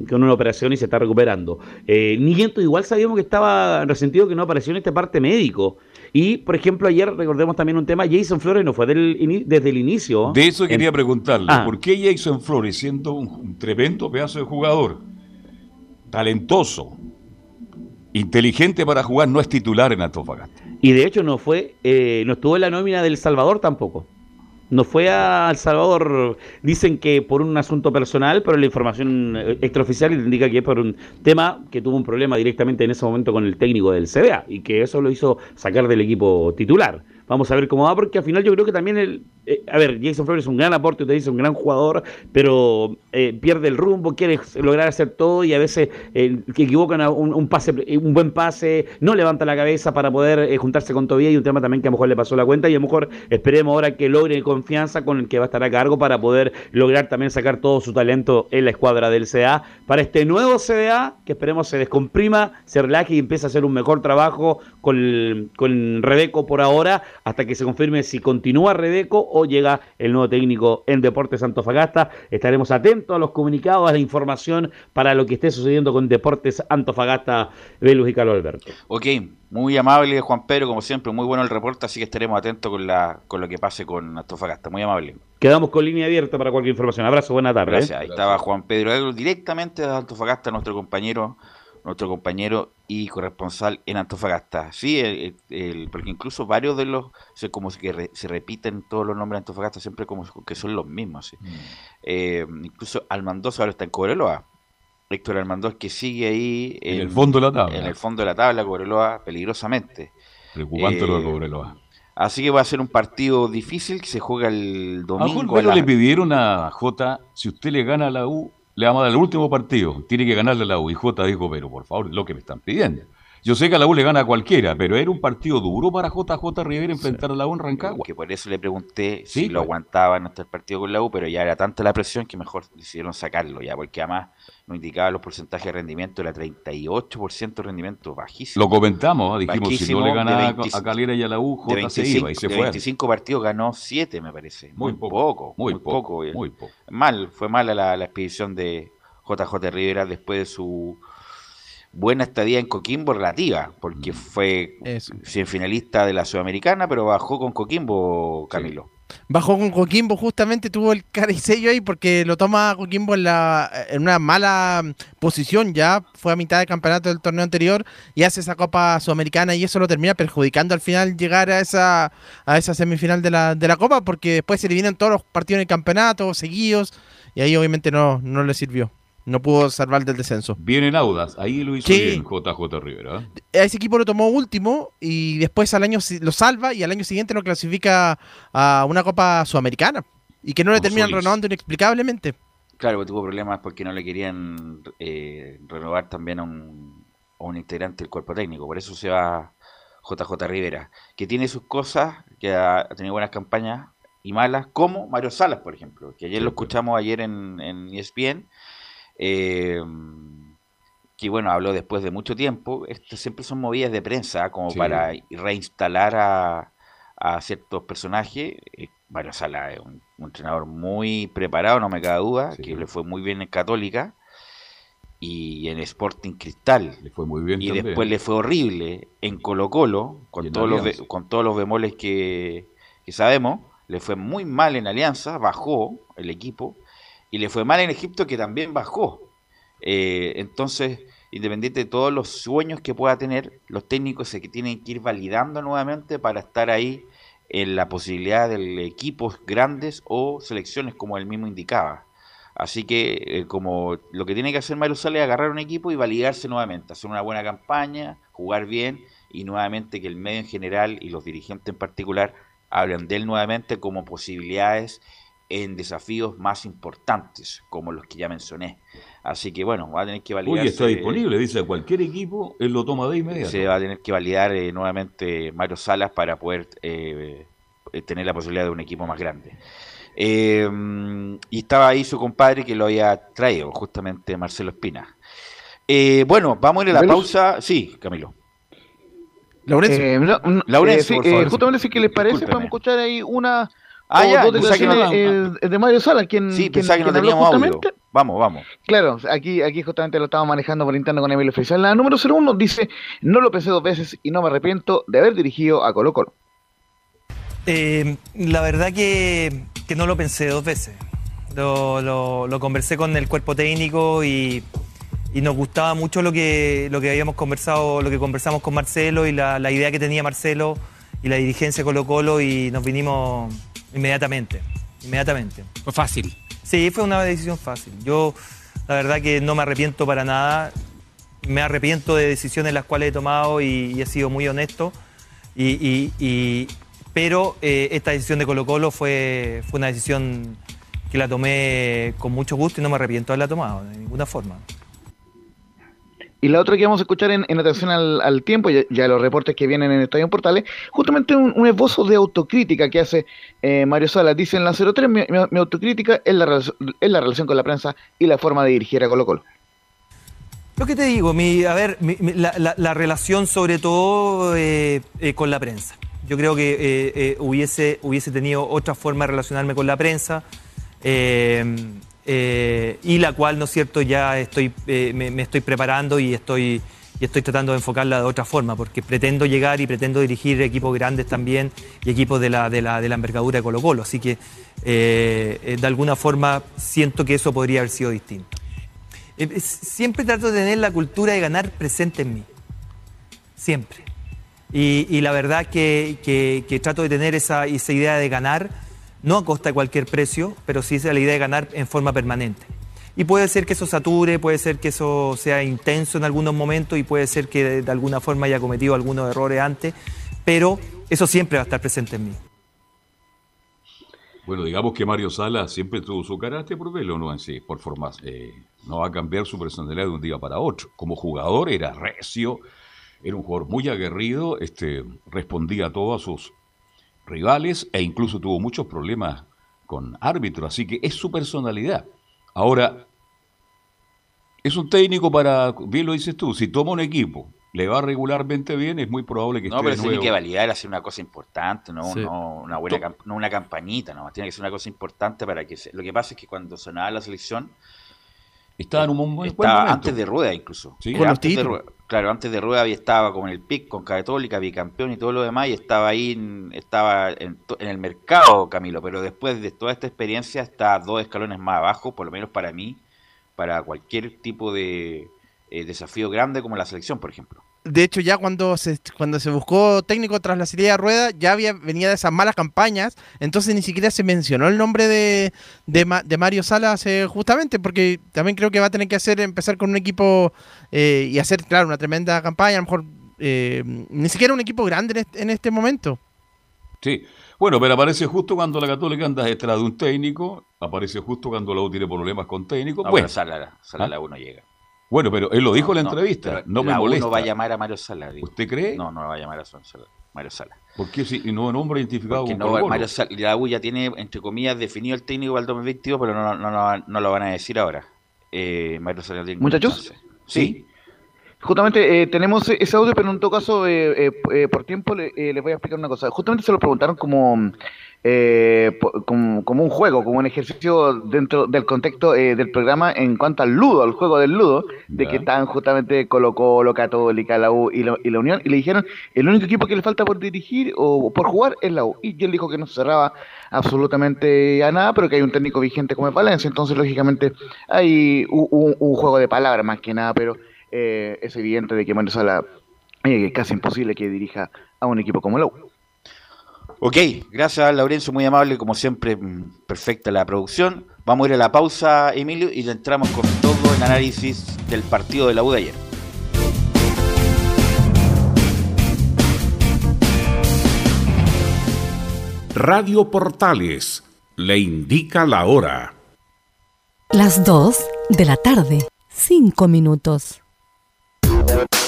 [SPEAKER 5] con una operación y se está recuperando. Eh, igual sabíamos que estaba resentido que no apareció en este parte médico. Y, por ejemplo, ayer recordemos también un tema, Jason Flores no fue desde el inicio.
[SPEAKER 2] De eso quería preguntarle, ah. ¿por qué Jason Flores, siendo un, tremendo pedazo de jugador, talentoso, inteligente para jugar, no es titular en Antofagasta?
[SPEAKER 5] Y de hecho no fue, eh, no estuvo en la nómina del Salvador tampoco. No fue a El Salvador, dicen que por un asunto personal, pero la información eh, extraoficial indica que es por un tema que tuvo un problema directamente en ese momento con el técnico del CBA y que eso lo hizo sacar del equipo titular. Vamos a ver cómo va, porque al final yo creo que también el. Eh, a ver, Jason Flores es un gran aporte, usted dice, un gran jugador, pero eh, pierde el rumbo, quiere lograr hacer todo y a veces eh, equivocan un, un, pase, un buen pase, no levanta la cabeza para poder juntarse con Tobía y un tema también que a lo mejor le pasó la cuenta y a lo mejor esperemos ahora que logre confianza con el que va a estar a cargo para poder lograr también sacar todo su talento en la escuadra del CDA para este nuevo CDA que esperemos se descomprima, se relaje y empiece a hacer un mejor trabajo con, con Rebeco por ahora hasta que se confirme si continúa Redeco o llega el nuevo técnico en Deportes Antofagasta. Estaremos atentos a los comunicados, a la información para lo que esté sucediendo con Deportes Antofagasta, Velus y Carlos Alberto.
[SPEAKER 6] Ok, muy amable Juan Pedro, como siempre, muy bueno el reporte, así que estaremos atentos con, la, con lo que pase con Antofagasta. Muy amable.
[SPEAKER 5] Quedamos con línea abierta para cualquier información. Abrazo, buena tarde.
[SPEAKER 6] ¿eh? Gracias. Ahí estaba Juan Pedro directamente de Antofagasta, nuestro compañero nuestro compañero y corresponsal en Antofagasta. Sí, el, porque incluso varios de los, como que se repiten todos los nombres de Antofagasta, siempre como que son los mismos. Mm. Eh, incluso Almandoz ahora está en Cobreloa. Héctor Almandoz que sigue ahí
[SPEAKER 2] en, el fondo de la tabla.
[SPEAKER 6] En el fondo de la tabla, Cobreloa, peligrosamente.
[SPEAKER 2] Preocupante lo de eh, Cobreloa.
[SPEAKER 6] Así que va a ser un partido difícil que se juega el domingo.
[SPEAKER 2] A le pidieron a J, si usted le gana a la U, le vamos a dar el último partido. Tiene que ganarle a la U. Y J dijo, pero por favor, lo que me están pidiendo. Yo sé que a la U le gana a cualquiera, pero era un partido duro para JJ Rivera enfrentar a la U en Rancagua.
[SPEAKER 6] Que por eso le pregunté si lo pues. aguantaba en este partido con la U, pero ya era tanta la presión que mejor decidieron sacarlo ya, porque además nos indicaba los porcentajes de rendimiento, era 38% de rendimiento bajísimo.
[SPEAKER 2] Lo comentamos, ¿eh? dijimos, si no le ganaba a Calera y a la U, J se iba y se fue.
[SPEAKER 6] 25 partidos ganó 7, me parece. Muy, poco, muy, poco, muy poco. Mal, fue mala la, la expedición de JJ Rivera después de su buena estadía en Coquimbo relativa, porque mm. fue finalista de la Sudamericana, pero bajó con Coquimbo, Camilo
[SPEAKER 3] bajó con Coquimbo, justamente tuvo el caricello ahí porque lo toma Coquimbo en, la, en una mala posición ya, fue a mitad de campeonato del torneo anterior y hace esa Copa Sudamericana y eso lo termina perjudicando al final llegar a esa, a esa semifinal de la, de la Copa porque después se le vienen todos los partidos en el campeonato seguidos y ahí obviamente no, no le sirvió no pudo salvar del descenso.
[SPEAKER 2] Bien Audas, ahí lo hizo bien JJ Rivera.
[SPEAKER 3] ¿eh? A ese equipo lo tomó último y después al año lo salva y al año siguiente lo clasifica a una Copa Sudamericana y que no le terminan renovando inexplicablemente.
[SPEAKER 6] Claro, tuvo problemas porque no le querían eh, renovar también a un, a un integrante del cuerpo técnico, por eso se va JJ Rivera, que tiene sus cosas, que ha, tenido buenas campañas y malas, como Mario Salas, por ejemplo, que ayer lo escuchamos ayer en, en ESPN eh, que bueno, habló después de mucho tiempo. Esto siempre son movidas de prensa, como para reinstalar a, ciertos personajes. Eh, Mario Sala es un, entrenador muy preparado, no me cabe duda, que le fue muy bien en Católica y en Sporting Cristal.
[SPEAKER 2] Le fue muy bien.
[SPEAKER 6] Y después le fue horrible en Colo Colo, con, todos los, con todos los bemoles que, que sabemos. Le fue muy mal en Alianza, bajó el equipo y le fue mal en Egipto que también bajó. Eh, entonces, independiente de todos los sueños que pueda tener, los técnicos se tienen que ir validando nuevamente para estar ahí en la posibilidad de equipos grandes o selecciones como él mismo indicaba. Así que eh, como lo que tiene que hacer Mario Sale es agarrar un equipo y validarse nuevamente, hacer una buena campaña, jugar bien y nuevamente que el medio en general y los dirigentes en particular hablen de él nuevamente como posibilidades en desafíos más importantes, como los que ya mencioné. Así que bueno, va a tener que validar.
[SPEAKER 2] Uy, está disponible, dice cualquier equipo, él lo toma de inmediato.
[SPEAKER 6] Se va a tener que validar eh, nuevamente Mario Salas para poder eh, eh, tener la posibilidad de un equipo más grande. y estaba ahí su compadre que lo había traído, justamente Marcelo Espina. bueno, vamos a ir a la pausa. Sí, Camilo.
[SPEAKER 8] Laurencio. Eh, Laurencio, eh, justamente si que les parece, vamos a escuchar ahí una
[SPEAKER 6] Ah, ya,
[SPEAKER 8] dos declaraciones de Mario Sala, quien,
[SPEAKER 6] sí,
[SPEAKER 8] quien,
[SPEAKER 6] que no teníamos audio. Vamos, vamos.
[SPEAKER 8] Claro, aquí, aquí justamente lo estamos manejando por interno con Emilio Oficial. La número 01 dice, no lo pensé dos veces y no me arrepiento de haber dirigido a Colo Colo.
[SPEAKER 10] Eh, la verdad que, que, no lo pensé dos veces. Lo, lo, lo conversé con el cuerpo técnico y, y, nos gustaba mucho lo que, lo que habíamos conversado, lo que conversamos con Marcelo y la, la idea que tenía Marcelo y la dirigencia de Colo Colo y nos vinimos Inmediatamente, inmediatamente.
[SPEAKER 3] Fue fácil.
[SPEAKER 10] Sí, fue una decisión fácil. Yo, la verdad que no me arrepiento para nada. Me arrepiento de decisiones las cuales he tomado y, he sido muy honesto. Y, pero eh, esta decisión de Colo Colo fue, fue una decisión que la tomé con mucho gusto y no me arrepiento de haberla tomado, de ninguna forma.
[SPEAKER 8] Y la otra que vamos a escuchar en, atención al, tiempo, ya, los reportes que vienen en Estadio Portales, justamente un, esbozo de autocrítica que hace eh, Mario Salas. Dice en la 03, mi, autocrítica es la, es la relación con la prensa y la forma de dirigir a Colo Colo.
[SPEAKER 10] Lo que te digo, mi, a ver, la, relación sobre todo eh, eh, con la prensa. Yo creo que hubiese, hubiese tenido otra forma de relacionarme con la prensa. Eh, y la cual, ¿no es cierto?, ya estoy, eh, me, estoy preparando y estoy, y estoy tratando de enfocarla de otra forma, porque pretendo llegar y pretendo dirigir equipos grandes también y equipos de la, de la, de la envergadura de Colo Colo. Así que, eh, de alguna forma, siento que eso podría haber sido distinto. siempre trato de tener la cultura de ganar presente en mí. Siempre. Y, la verdad que, que, trato de tener esa, esa idea de ganar no a costa de cualquier precio, pero sí es la idea de ganar en forma permanente. Y puede ser que eso sature, puede ser que eso sea intenso en algunos momentos y puede ser que de alguna forma haya cometido algunos errores antes, pero eso siempre va a estar presente en mí.
[SPEAKER 2] Bueno, digamos que Mario Sala siempre tuvo su carácter por verlo, ¿no? En sí, por formas. Eh, no va a cambiar su personalidad de un día para otro. Como jugador era recio, era un jugador muy aguerrido, este, respondía a todas sus rivales e incluso tuvo muchos problemas con árbitros, así que es su personalidad. Ahora, es un técnico para, bien lo dices tú, si toma un equipo, le va regularmente bien, es muy probable que
[SPEAKER 6] no, pero tiene que validar, hacer una cosa importante, no, una buena no una campanita, no, tiene que ser una cosa importante para que se... lo que pasa es que cuando sonaba la selección
[SPEAKER 2] estaba en un buen,
[SPEAKER 6] estaba antes de rueda incluso. ¿Sí? Antes de rueda claro, antes de Rueda estaba como en el pic con Católica, bicampeón y todo lo demás, y estaba ahí, estaba en, el mercado, Camilo, pero después de toda esta experiencia está dos escalones más abajo, por lo menos para mí, para cualquier tipo de eh, desafío grande como la selección, por ejemplo
[SPEAKER 3] de hecho, ya cuando se, cuando se buscó técnico tras la serie de rueda, ya había, venía de esas malas campañas, entonces ni siquiera se mencionó el nombre de, de, Mario Salas eh, justamente, porque también creo que va a tener que hacer empezar con un equipo eh, y hacer, claro, una tremenda campaña, a lo mejor eh, ni siquiera un equipo grande en este, momento.
[SPEAKER 2] Sí, bueno, pero aparece justo cuando la Católica anda detrás de un técnico, aparece justo cuando la U tiene problemas con técnico.
[SPEAKER 6] bueno, Salas, Salas no llega.
[SPEAKER 2] Bueno, pero él lo dijo en la entrevista. No, me molesta.
[SPEAKER 6] No va a llamar a Mario Sala.
[SPEAKER 2] ¿Usted cree?
[SPEAKER 6] No, no va a llamar a Mario Sala.
[SPEAKER 2] ¿Por qué si no nombre identificado
[SPEAKER 6] Porque no, Mario Sala, la U ya tiene, entre comillas, definido el técnico para el 2022, pero no, no, no, lo van a decir ahora. Eh, Mario Sala
[SPEAKER 8] tiene Muchachos. ¿Sí? Justamente eh, tenemos ese audio, pero en todo caso, eh, eh, por tiempo les voy a explicar una cosa. Justamente se lo preguntaron como eh, como, un juego, como un ejercicio dentro del contexto eh, del programa en cuanto al ludo, al juego del ludo, de que están justamente colocó lo Católica, la U y, la Unión, y le dijeron, el único equipo que le falta por dirigir o por jugar es la U. Y él dijo que no se cerraba absolutamente a nada, pero que hay un técnico vigente como es Valencia, entonces lógicamente hay un, juego de palabras más que nada, pero eh, es evidente de que Manuel Sala es casi imposible que dirija a un equipo como la U.
[SPEAKER 6] Ok, gracias Laurencio, muy amable, como siempre, mm, perfecta la producción. Vamos a ir a la pausa, Emilio, y entramos con todo el análisis del partido de la U de ayer.
[SPEAKER 11] Radio Portales le indica la hora.
[SPEAKER 12] Las 2 de la tarde, 5 minutos.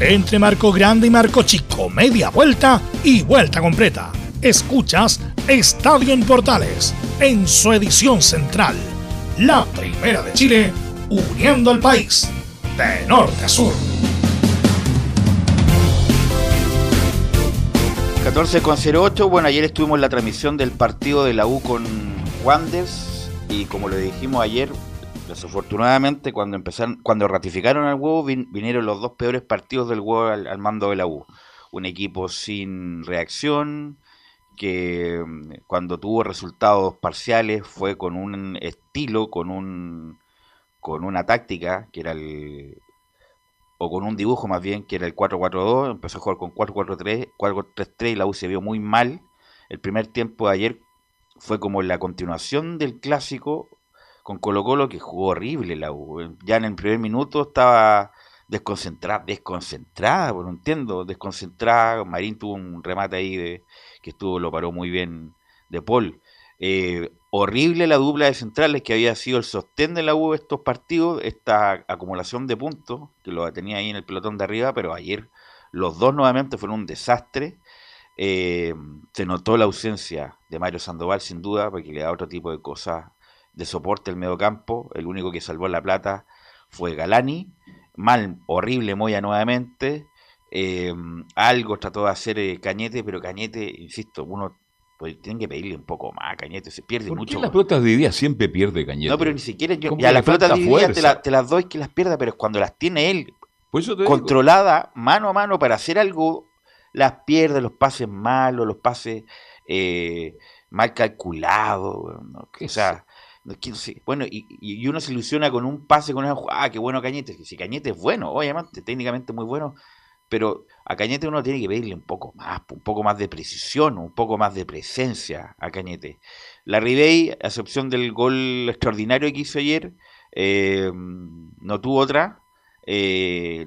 [SPEAKER 1] Entre Marco Grande y Marco Chico, media vuelta y vuelta completa. Escuchas Estadio en Portales, en su edición central. La primera de Chile, uniendo al país, de norte a sur.
[SPEAKER 6] 14 con 08. Bueno, ayer estuvimos en la transmisión del partido de la U con Wanders y como le dijimos ayer, desafortunadamente cuando empezaron, cuando ratificaron al huevo vinieron los dos peores partidos del huevo al, mando de la U. Un equipo sin reacción que mm, cuando tuvo resultados parciales fue con un estilo, con un con una táctica que era el o con un dibujo más bien que era el 4-4-2, empezó a jugar con 4-4-3, 4-3-3 y la U se vio muy mal. El primer tiempo de ayer fue como la continuación del clásico con Colo Colo que jugó horrible la U. Ya en el primer minuto estaba desconcentrada, desconcentrada, pues no entiendo, desconcentrada. Marín tuvo un remate ahí de, que estuvo, lo paró muy bien de Paul. Eh, horrible la dupla de centrales que había sido el sostén de la U estos partidos, esta acumulación de puntos que lo tenía ahí en el pelotón de arriba, pero ayer los dos nuevamente fueron un desastre. Eh, se notó la ausencia de Mario Sandoval sin duda, porque le da otro tipo de cosas de soporte al mediocampo. El único que salvó la plata fue Galani. Mal, horrible Moya nuevamente. Eh, algo trató de hacer eh, Cañete, pero Cañete, insisto, uno pues, tiene que pedirle un poco más. Cañete se pierde
[SPEAKER 2] ¿Por
[SPEAKER 6] mucho.
[SPEAKER 2] qué las pelotas de día siempre pierde Cañete?
[SPEAKER 6] No, pero ni siquiera yo. Ya las pelotas divididas te,
[SPEAKER 2] fuerza.
[SPEAKER 6] la- te las doy que las pierda, pero cuando las tiene él
[SPEAKER 2] te digo.
[SPEAKER 6] controlada mano a mano para hacer algo, las pierde, los pases malos, los pases eh, mal calculados. O sea, bueno, y, uno se ilusiona con un pase, con una ah, qué bueno Cañete. Si Cañete es bueno, obviamente, técnicamente muy bueno, pero a Cañete uno tiene que pedirle un poco más, un poco más de precisión, un poco más de presencia a Cañete. La Ribey, a excepción del gol extraordinario que hizo ayer, eh, no tuvo otra. eh,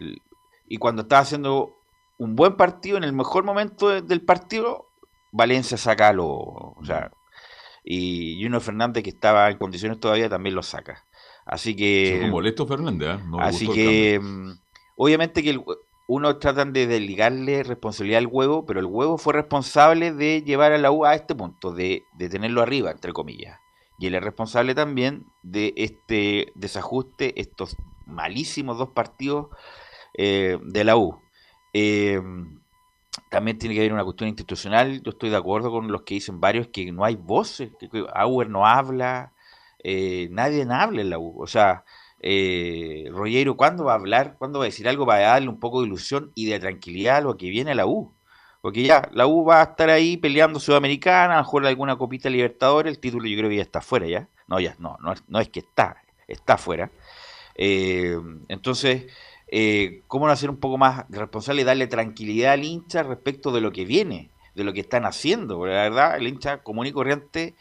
[SPEAKER 6] y cuando estaba haciendo un buen partido, en el mejor momento de- del partido, Valencia saca lo. Y Junior Fernández, que estaba en condiciones todavía, también lo saca. Así que.
[SPEAKER 2] Fue molesto Fernández, ¿eh? No
[SPEAKER 6] Así que, mm, obviamente que el uno tratan de desligarle responsabilidad al huevo, pero el huevo fue responsable de llevar a la U a este punto, de, de tenerlo arriba, entre comillas. Y él es responsable también de este desajuste, estos malísimos dos partidos eh, de la U. Eh, también tiene que haber una cuestión institucional. Yo estoy de acuerdo con los que dicen varios que no hay voces, que Auer no habla, eh, nadie habla en la U. O sea, eh, ¿cuándo va a hablar? ¿Cuándo va a decir algo para darle un poco de ilusión y de tranquilidad a lo que viene a la U? Porque ya, la U va a estar ahí peleando Sudamericana, a jugar alguna copita Libertadores, el título yo creo que ya está fuera ya. No, ya, no, no, no es que está, está fuera. Eh, entonces, eh, ¿cómo no hacer un poco más responsable y darle tranquilidad al hincha respecto de lo que viene, de lo que están haciendo? Porque la verdad, el hincha común y corriente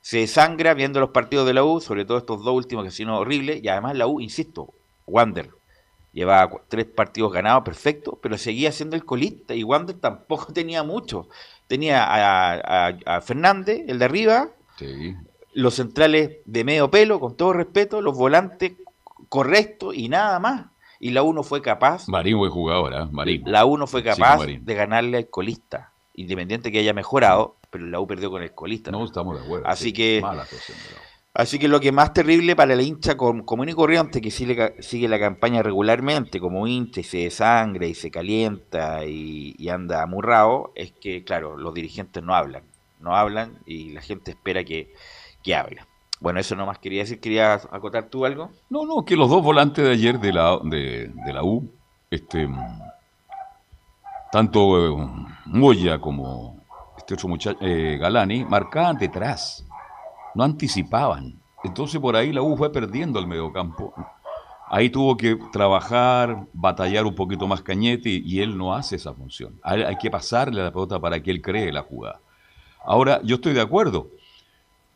[SPEAKER 6] se sangra viendo los partidos de la U, sobre todo estos dos últimos que han sido horribles, y además la U, insisto, Wander llevaba tres partidos ganados, perfecto, pero seguía siendo el colista, y Wander tampoco tenía mucho. Tenía a, Fernández, el de arriba, los centrales de medio pelo, con todo respeto, los volantes correctos y nada más. Y la U no fue capaz.
[SPEAKER 2] Marín buen jugador, ¿eh? Marín.
[SPEAKER 6] La U no fue capaz de ganarle al colista, independiente que haya mejorado, pero la U perdió con el colista.
[SPEAKER 2] No, estamos de acuerdo.
[SPEAKER 6] Así que. Así que lo que más terrible para el hincha común y corriente que sigue, sigue la campaña regularmente como hincha y se desangra y se calienta y, anda amurrado, es que, claro, los dirigentes no hablan. No hablan y la gente espera que, que hable. Bueno, eso nomás quería decir. ¿Querías acotar tú algo?
[SPEAKER 2] No, no, que los dos volantes de ayer de la, de, la U, este, tanto eh, Moya como este otro muchacho, eh, Galani, marcaban detrás, no anticipaban. Entonces por ahí la U fue perdiendo el mediocampo. Ahí tuvo que trabajar, batallar un poquito más Cañete y él no hace esa función. Hay, hay que pasarle la pelota para que él cree la jugada. Ahora, yo estoy de acuerdo.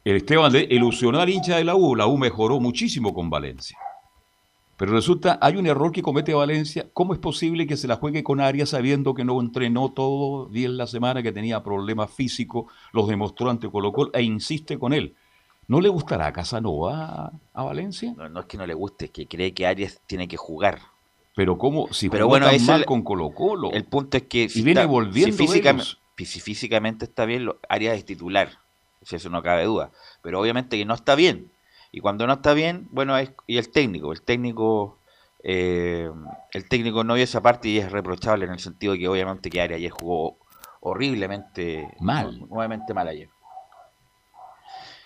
[SPEAKER 2] El Esteban de ilusionó al hincha de la U. La U mejoró muchísimo con Valencia. Pero resulta, hay un error que comete Valencia. ¿Cómo es posible que se la juegue con Arias sabiendo que no entrenó todo bien la semana, que tenía problemas físicos, los demostró ante Colo Colo e insiste con él? ¿No le gustará Casanova a, Valencia?
[SPEAKER 6] No, no es que no le guste, es que cree que Arias tiene que jugar.
[SPEAKER 2] Pero cómo, si
[SPEAKER 6] Pero bueno,
[SPEAKER 2] tan mal con Colo Colo.
[SPEAKER 6] El punto es que
[SPEAKER 2] si, viene volviendo
[SPEAKER 6] si, físicamente está bien, Arias es titular si eso no cabe duda. Pero obviamente que no está bien. Y cuando no está bien, bueno, es, y el técnico, el técnico, eh, el técnico no vio esa parte y es reprochable en el sentido de que obviamente que Ari ayer jugó horriblemente
[SPEAKER 2] mal,
[SPEAKER 6] nuevamente mal ayer.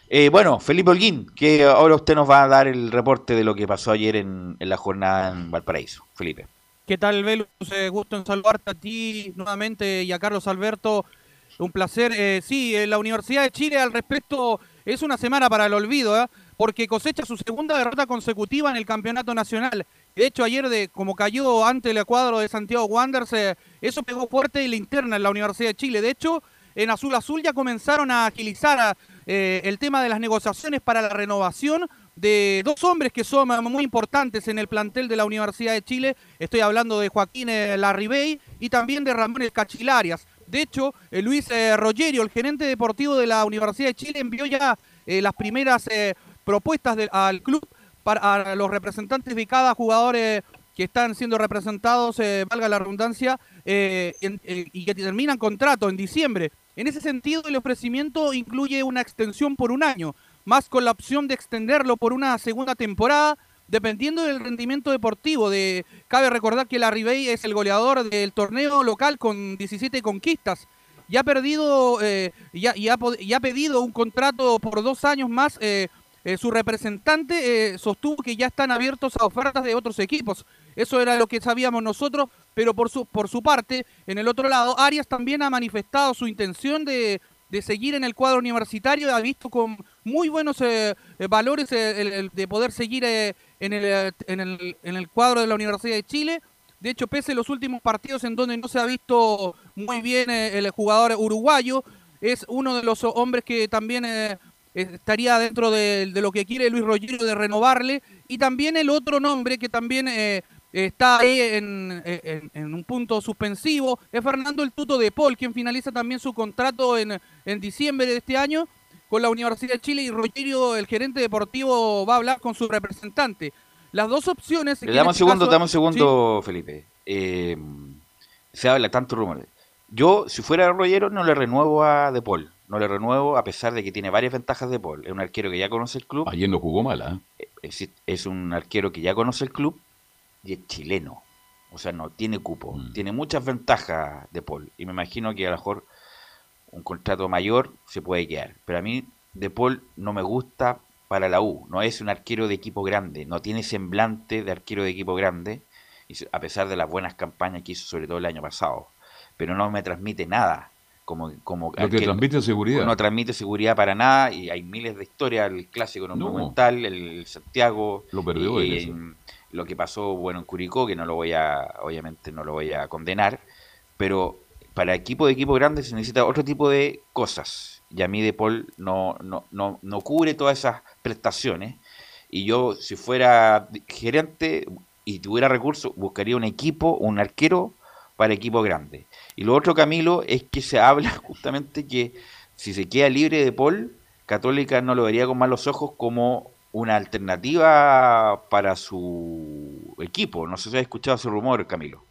[SPEAKER 6] Eh, bueno, Felipe Holguín, que ahora usted nos va a dar el reporte de lo que pasó ayer en, la jornada en Valparaíso. Felipe.
[SPEAKER 3] ¿Qué tal, Velus? Eh, gusto en saludarte a ti nuevamente y a Carlos Alberto. Un placer. Eh, sí, la Universidad de Chile al respecto es una semana para el olvido, ¿eh? porque cosecha su segunda derrota consecutiva en el campeonato nacional. De hecho, ayer, de, como cayó ante el cuadro de Santiago Wanderers, eh, eso pegó fuerte en la interna en la Universidad de Chile. De hecho, en Azul Azul ya comenzaron a agilizar eh, el tema de las negociaciones para la renovación de dos hombres que son muy importantes en el plantel de la Universidad de Chile. Estoy hablando de Joaquín Larribey y también de Ramón El Cachilarias. De hecho, eh, Luis eh, Rogerio, el gerente deportivo de la Universidad de Chile, envió ya eh, las primeras propuestas al club para los representantes de cada jugador que están siendo representados, valga la redundancia, y que terminan contrato en diciembre. En ese sentido, el ofrecimiento incluye una extensión por un año, más con la opción de extenderlo por una segunda temporada dependiendo del rendimiento deportivo. De, cabe recordar que la Ribey es el goleador del torneo local con 17 conquistas. Y ha perdido, eh, y, ha, pedido un contrato por dos años más. Eh, eh, su representante sostuvo que ya están abiertos a ofertas de otros equipos. Eso era lo que sabíamos nosotros, pero por su, por su parte, en el otro lado, Arias también ha manifestado su intención de, de seguir en el cuadro universitario, ha visto con muy buenos valores de poder seguir en el, eh, en, el, en el cuadro de la Universidad de Chile. De hecho, pese a los últimos partidos en donde no se ha visto muy bien eh, el jugador uruguayo, es uno de los hombres que también eh, estaría dentro de, lo que quiere Luis Rogerio de renovarle. Y también el otro nombre que también está ahí en, en, un punto suspensivo es Fernando el Tuto de Paul, quien finaliza también su contrato en, en diciembre de este año con la Universidad de Chile y Rogerio, el gerente deportivo, va a hablar con su representante. Las dos opciones...
[SPEAKER 6] Le damos un este segundo, damos un segundo, Felipe. Eh, se habla tanto rumores. Yo, si fuera Rollero, no le renuevo a De Paul. No le renuevo a pesar de que tiene varias ventajas De Paul. Es un arquero que ya conoce el club.
[SPEAKER 2] Ayer no jugó mal,
[SPEAKER 6] ¿eh? Es, es, un arquero que ya conoce el club y es chileno. O sea, no tiene cupo.
[SPEAKER 2] Mm.
[SPEAKER 6] Tiene muchas ventajas De Paul. Y me imagino que a lo mejor un contrato mayor se puede quedar. Pero a mí De Paul no me gusta para la U. No es un arquero de equipo grande. No tiene semblante de arquero de equipo grande. A pesar de las buenas campañas que hizo, sobre todo el año pasado. Pero no me transmite nada. Como, como
[SPEAKER 2] Lo que transmite seguridad.
[SPEAKER 6] No transmite seguridad para nada y hay miles de historias, el clásico en
[SPEAKER 2] No.
[SPEAKER 6] Monumental, el Santiago,
[SPEAKER 2] Lo perdió
[SPEAKER 6] y en lo que pasó bueno en Curicó, que no lo voy a, obviamente no lo voy a condenar, pero para equipo de equipo grande se necesita otro tipo de cosas. Y a mí De Paul no, no, no, no cubre todas esas prestaciones. Y yo, si fuera gerente y tuviera recursos, buscaría un equipo, un arquero para equipo grande. Y lo otro, Camilo, es que se habla justamente que si se queda libre de Paul, Católica no lo vería con malos ojos como una alternativa para su equipo. No sé si has escuchado ese rumor, Camilo.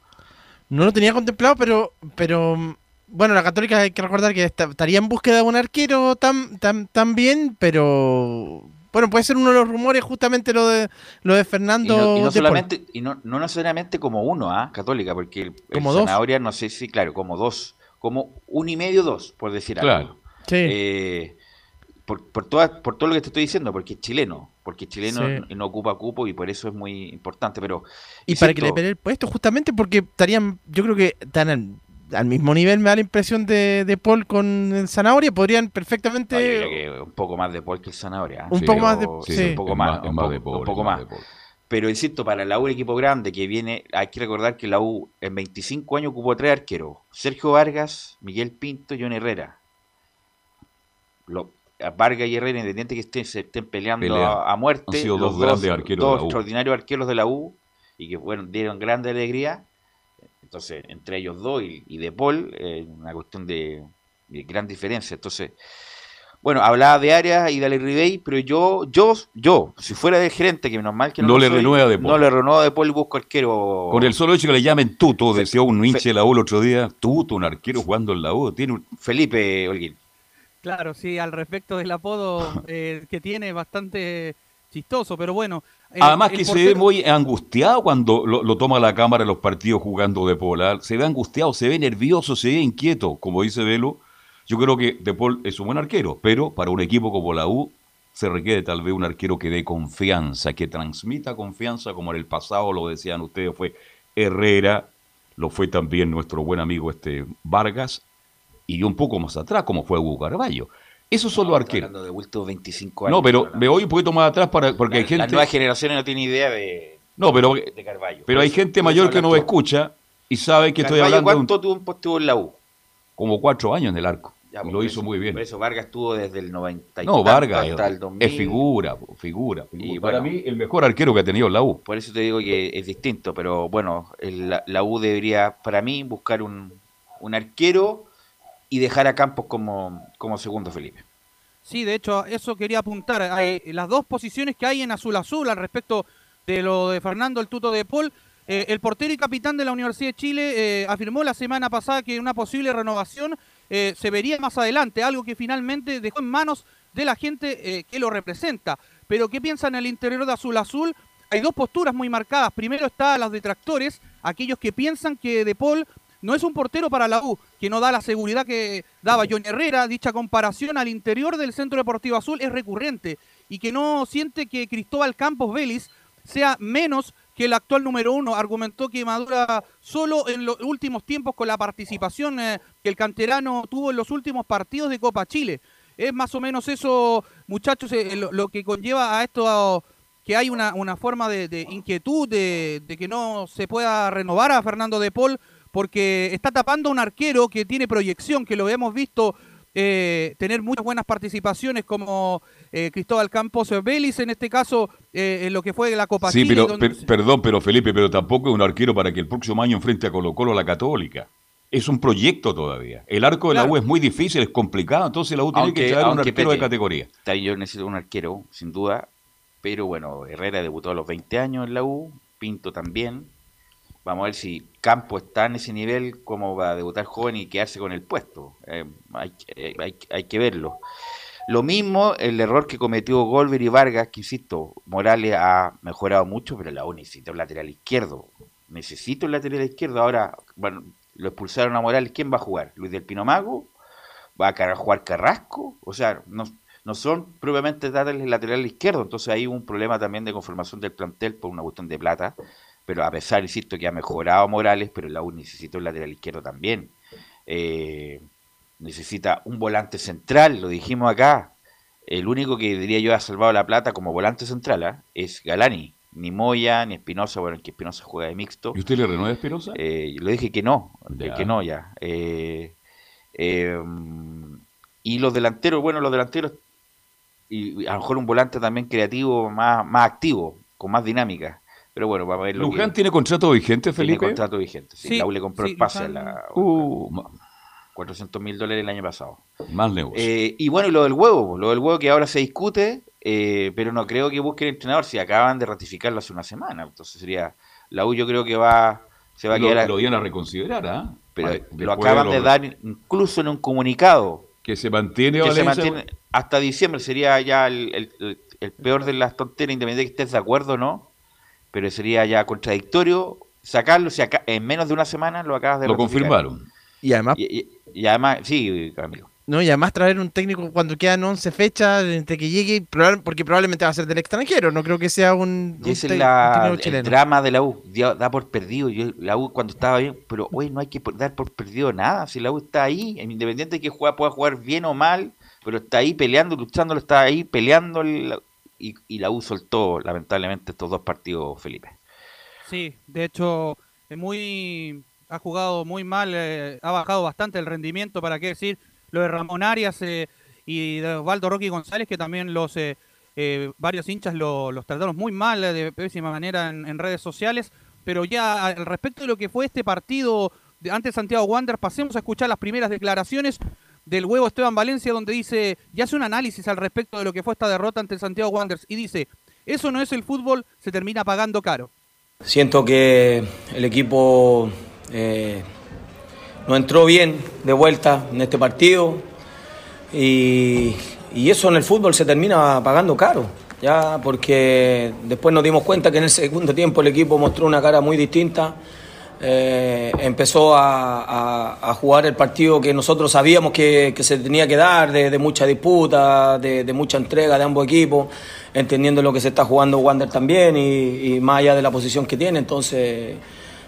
[SPEAKER 13] No lo tenía contemplado, pero, pero mm, bueno, la Católica hay que recordar que esta- estaría en búsqueda de un arquero tan, tan, tan bien, pero bueno, puede ser uno de los rumores justamente lo de lo de
[SPEAKER 6] Y
[SPEAKER 13] Fernando.
[SPEAKER 6] no, y no solamente, y no, no necesariamente como uno, ¿ah? Católica, porque el,
[SPEAKER 13] Como
[SPEAKER 6] no sé si, claro, como dos, como un y medio, dos, por decir algo.
[SPEAKER 2] Claro.
[SPEAKER 13] Sí.
[SPEAKER 6] Eh, por, por, toda- por todo lo que te estoy diciendo, porque es chileno, porque chileno
[SPEAKER 13] Sí.
[SPEAKER 6] no, no ocupa cupo y por eso es muy importante, pero...
[SPEAKER 13] Y para que le
[SPEAKER 6] insisto,
[SPEAKER 13] pelee el puesto, justamente porque estarían, yo creo que están al, al mismo nivel, me da la impresión de, de Paul con el Zanahoria, podrían perfectamente...
[SPEAKER 6] no, yo creo que un poco más de Paul que el Zanahoria. ¿ah?
[SPEAKER 13] Un
[SPEAKER 6] Sí,
[SPEAKER 13] poco más de-
[SPEAKER 6] pero-
[SPEAKER 13] sí.
[SPEAKER 6] un poco más, un
[SPEAKER 2] más
[SPEAKER 6] poco-
[SPEAKER 2] de Paul,
[SPEAKER 6] un poco
[SPEAKER 2] es más
[SPEAKER 6] más.
[SPEAKER 2] de Paul.
[SPEAKER 6] Pero insisto, para la U, el equipo grande que viene, hay que recordar que la U en 25 años ocupó tres arqueros: Sergio Vargas, Miguel Pinto y John Herrera. Lo- Vargas y Herrera, independiente que estén, se estén peleando
[SPEAKER 2] Pelea.
[SPEAKER 6] a, a muerte,
[SPEAKER 2] Han sido
[SPEAKER 6] los
[SPEAKER 2] dos grandes arqueros
[SPEAKER 6] dos extraordinarios arqueros de la U y que bueno, dieron grande alegría. Entonces, entre ellos dos y, y De Paul, eh, una cuestión de, de gran diferencia. Entonces, bueno, hablaba de Arias y de Ale Ribey, pero yo, yo, yo, si fuera el gerente, que menos mal que no,
[SPEAKER 2] le
[SPEAKER 6] soy,
[SPEAKER 2] renueva De Paul.
[SPEAKER 6] No le renueva de Paul y busco arquero.
[SPEAKER 2] Con el solo hecho que le llamen Tuto, decía un hincha de la U el otro día, Tuto, un arquero jugando en la U, tiene un...
[SPEAKER 6] Felipe Holguín.
[SPEAKER 3] Claro, sí, al respecto del apodo eh, que tiene, bastante chistoso, pero bueno. el-
[SPEAKER 2] Además que se ve muy angustiado cuando lo, lo toma la cámara en los partidos jugando de Paul. Se ve angustiado, se ve nervioso, se ve inquieto, como dice Velo. Yo creo que De Paul es un buen arquero, pero para un equipo como la U se requiere tal vez un arquero que dé confianza, que transmita confianza, como en el pasado lo decían ustedes, fue Herrera, lo fue también nuestro buen amigo este Vargas, y un poco más atrás, como fue Hugo Carballo. Esos son los arqueros.
[SPEAKER 6] Hablando de últimos 25 años.
[SPEAKER 2] No, pero me voy un poquito más atrás para, porque hay
[SPEAKER 6] Las
[SPEAKER 2] gente...
[SPEAKER 6] nuevas generaciones no tienen idea de,
[SPEAKER 2] No, pero,
[SPEAKER 6] de Carballo.
[SPEAKER 2] pero hay
[SPEAKER 6] eso-
[SPEAKER 2] gente
[SPEAKER 6] eso
[SPEAKER 2] mayor que
[SPEAKER 6] tú.
[SPEAKER 2] escucha y sabe que estoy hablando de un-
[SPEAKER 6] ¿Cuánto tuvo, estuvo en la U?
[SPEAKER 2] como cuatro años en el arco.
[SPEAKER 6] Ya, pues,
[SPEAKER 2] lo hizo
[SPEAKER 6] eso-
[SPEAKER 2] muy bien.
[SPEAKER 6] Por eso Vargas estuvo desde el 90 y
[SPEAKER 2] No, Vargas
[SPEAKER 6] hasta el 2000.
[SPEAKER 2] es figura, figura. figura.
[SPEAKER 6] Y
[SPEAKER 2] Para
[SPEAKER 6] bueno.
[SPEAKER 2] mí, el mejor arquero que ha tenido la U.
[SPEAKER 6] Por eso te digo que es distinto, pero bueno, el- la, la U debería, para mí, buscar un, un arquero y dejar a Campos como, como segundo Felipe.
[SPEAKER 3] Sí, de hecho, eso quería apuntar. Hay las dos posiciones que hay en azul azul al respecto de lo de Fernando el Tuto de Paul. Eh, el portero y capitán de la Universidad de Chile eh, afirmó la semana pasada que una posible renovación eh, se vería más adelante, algo que finalmente dejó en manos de la gente eh, que lo representa. Pero ¿qué piensan en el interior de Azul Azul? Hay dos posturas muy marcadas. Primero está las detractores, aquellos que piensan que De Paul no es un portero para la U, que no da la seguridad que daba John Herrera. Dicha comparación al interior del Centro Deportivo Azul es recurrente y que no siente que Cristóbal Campos Vélez sea menos que el actual número uno. Argumentó que madura solo en los últimos tiempos con la participación eh, que el canterano tuvo en los últimos partidos de Copa Chile. Es más o menos eso, muchachos, eh, lo, que conlleva a esto que hay una, una forma de, de inquietud de, de que no se pueda renovar a Fernando de Paul porque está tapando a un arquero que tiene proyección, que lo hemos visto eh, tener muchas buenas participaciones como eh, Cristóbal Campos Vélez, en este caso eh, en lo que fue la Copa
[SPEAKER 2] Sí,
[SPEAKER 3] Chile.
[SPEAKER 2] pero,
[SPEAKER 3] donde-
[SPEAKER 2] per- perdón, pero Felipe, pero tampoco es un arquero para que el próximo año enfrente a Colo Colo a la Católica. Es un proyecto todavía. El arco de la. U es muy difícil, es complicado, entonces la U tiene que traer un
[SPEAKER 6] aunque,
[SPEAKER 2] arquero de categoría.
[SPEAKER 6] Yo necesito un arquero, sin duda, pero bueno, Herrera debutó a los 20 años en la U, Pinto también. Vamos a ver si Campo está en ese nivel como va a debutar joven y quedarse con el puesto. Eh, hay, eh, hay- hay que verlo. Lo mismo el error que cometió Golver y Vargas, que insisto, Morales ha mejorado mucho, pero la U necesita un lateral izquierdo. necesito el lateral izquierdo. Ahora, bueno, lo expulsaron a Morales, ¿quién va a jugar? ¿Luis del Pino Mago? ¿Va a jugar Carrasco? O sea, no, no son propiamente darle el lateral izquierdo, entonces hay un problema también de conformación del plantel por una cuestión de plata, pero a pesar, insisto, que ha mejorado Morales, pero la U necesita un lateral izquierdo también. Eh, necesita un volante central, lo dijimos acá. El único que diría yo ha salvado la plata como volante central ¿ah? es Galani. Ni Moya, ni Espinosa, bueno, que Espinosa juega de mixto.
[SPEAKER 2] ¿Y usted le renueva a Espinosa?
[SPEAKER 6] Eh, lo dije que no, que no ya. Eh, eh, y los delanteros, bueno, los delanteros, y a lo mejor un volante también creativo, más, más activo, con más dinámica. Pero bueno, vamos a ver.
[SPEAKER 2] ¿Luján tiene contrato vigente, Felipe?
[SPEAKER 6] Tiene contrato vigente, sí. la U le compró el pase a la. Uh, 400 mil dólares el año pasado.
[SPEAKER 2] Más negocio.
[SPEAKER 6] Eh, y bueno, y lo del huevo, lo del huevo que ahora se discute, eh, pero no creo que busquen entrenador si acaban de ratificarlo hace una semana. Entonces sería, la U yo creo que va, se va a quedar...
[SPEAKER 2] Lo iban a reconsiderar, ¿ah?
[SPEAKER 6] Pero lo acaban de, dar incluso en un comunicado.
[SPEAKER 2] Que se mantiene,
[SPEAKER 6] que se mantiene hasta diciembre, sería ya el, peor de las tonteras, independientemente de que estés de acuerdo o no, pero sería ya contradictorio sacarlo, si acá, en menos de una semana lo acabas de
[SPEAKER 2] Lo confirmaron.
[SPEAKER 13] Y además...
[SPEAKER 6] Y, además, sí, Camilo.
[SPEAKER 13] No, y además traer un técnico cuando quedan 11 fechas, entre que llegue, porque probablemente va a ser del extranjero, no creo que sea un,
[SPEAKER 6] un, es la, el drama de la U, da por perdido, yo, la U cuando estaba bien, pero hoy no hay que dar por perdido nada, si la U está ahí, independiente de que juega, pueda jugar bien o mal, pero está ahí peleando, luchando, está ahí peleando, y, y la U soltó lamentablemente estos dos partidos, Felipe.
[SPEAKER 3] Sí, de hecho, muy ha jugado muy mal, eh, ha bajado bastante el rendimiento, para qué decir, lo de Ramón Arias eh, y de Osvaldo Rocky González, que también los eh, varios hinchas los trataron muy mal, de pésima manera en, redes sociales. Pero ya al respecto de lo que fue este partido de, ante Santiago Wander, pasemos a escuchar las primeras declaraciones del huevo Esteban Valencia, donde dice, ya hace un análisis al respecto de lo que fue esta derrota ante Santiago Wanderers, y dice, eso no es el fútbol, se termina pagando caro.
[SPEAKER 14] Siento que el equipo eh, no entró bien de vuelta en este partido y, eso en el fútbol se termina pagando caro, ya porque después nos dimos cuenta que en el segundo tiempo el equipo mostró una cara muy distinta. Eh, empezó a, jugar el partido que nosotros sabíamos que, se tenía que dar, de, mucha disputa, de, mucha entrega de ambos equipos, entendiendo lo que se está jugando Wander también y, y más allá de la posición que tiene. Entonces,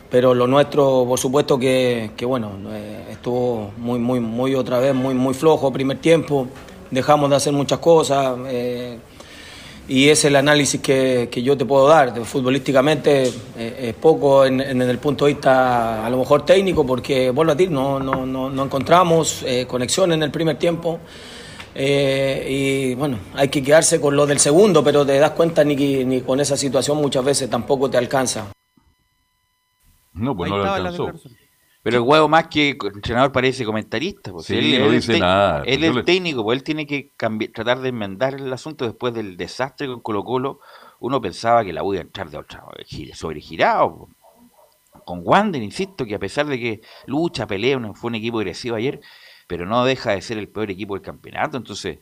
[SPEAKER 14] pero lo nuestro, por supuesto que, bueno, eh, estuvo muy, muy, muy otra vez, muy, muy flojo primer tiempo, dejamos de hacer muchas cosas eh, y es el análisis que, yo te puedo dar. Futbolísticamente eh, es poco en, el punto de vista a lo mejor técnico, porque vuelvo a decir, no, no, no, encontramos conexión en el primer tiempo. y bueno, hay que quedarse con lo del segundo, pero te das cuenta ni, ni con esa situación muchas veces tampoco te alcanza.
[SPEAKER 2] No, pues no lo alcanzó.
[SPEAKER 6] Pero el huevo más que entrenador parece comentarista. Pues.
[SPEAKER 2] él, no dice nada.
[SPEAKER 6] Él es el técnico, pues él tiene que tratar de enmendar el asunto después del desastre con Colo Colo. Uno pensaba que la iba a entrar de otra, sobregirado. Con Wander, insisto, que a pesar de que lucha, pelea, fue un equipo agresivo ayer, pero no deja de ser el peor equipo del campeonato. Entonces,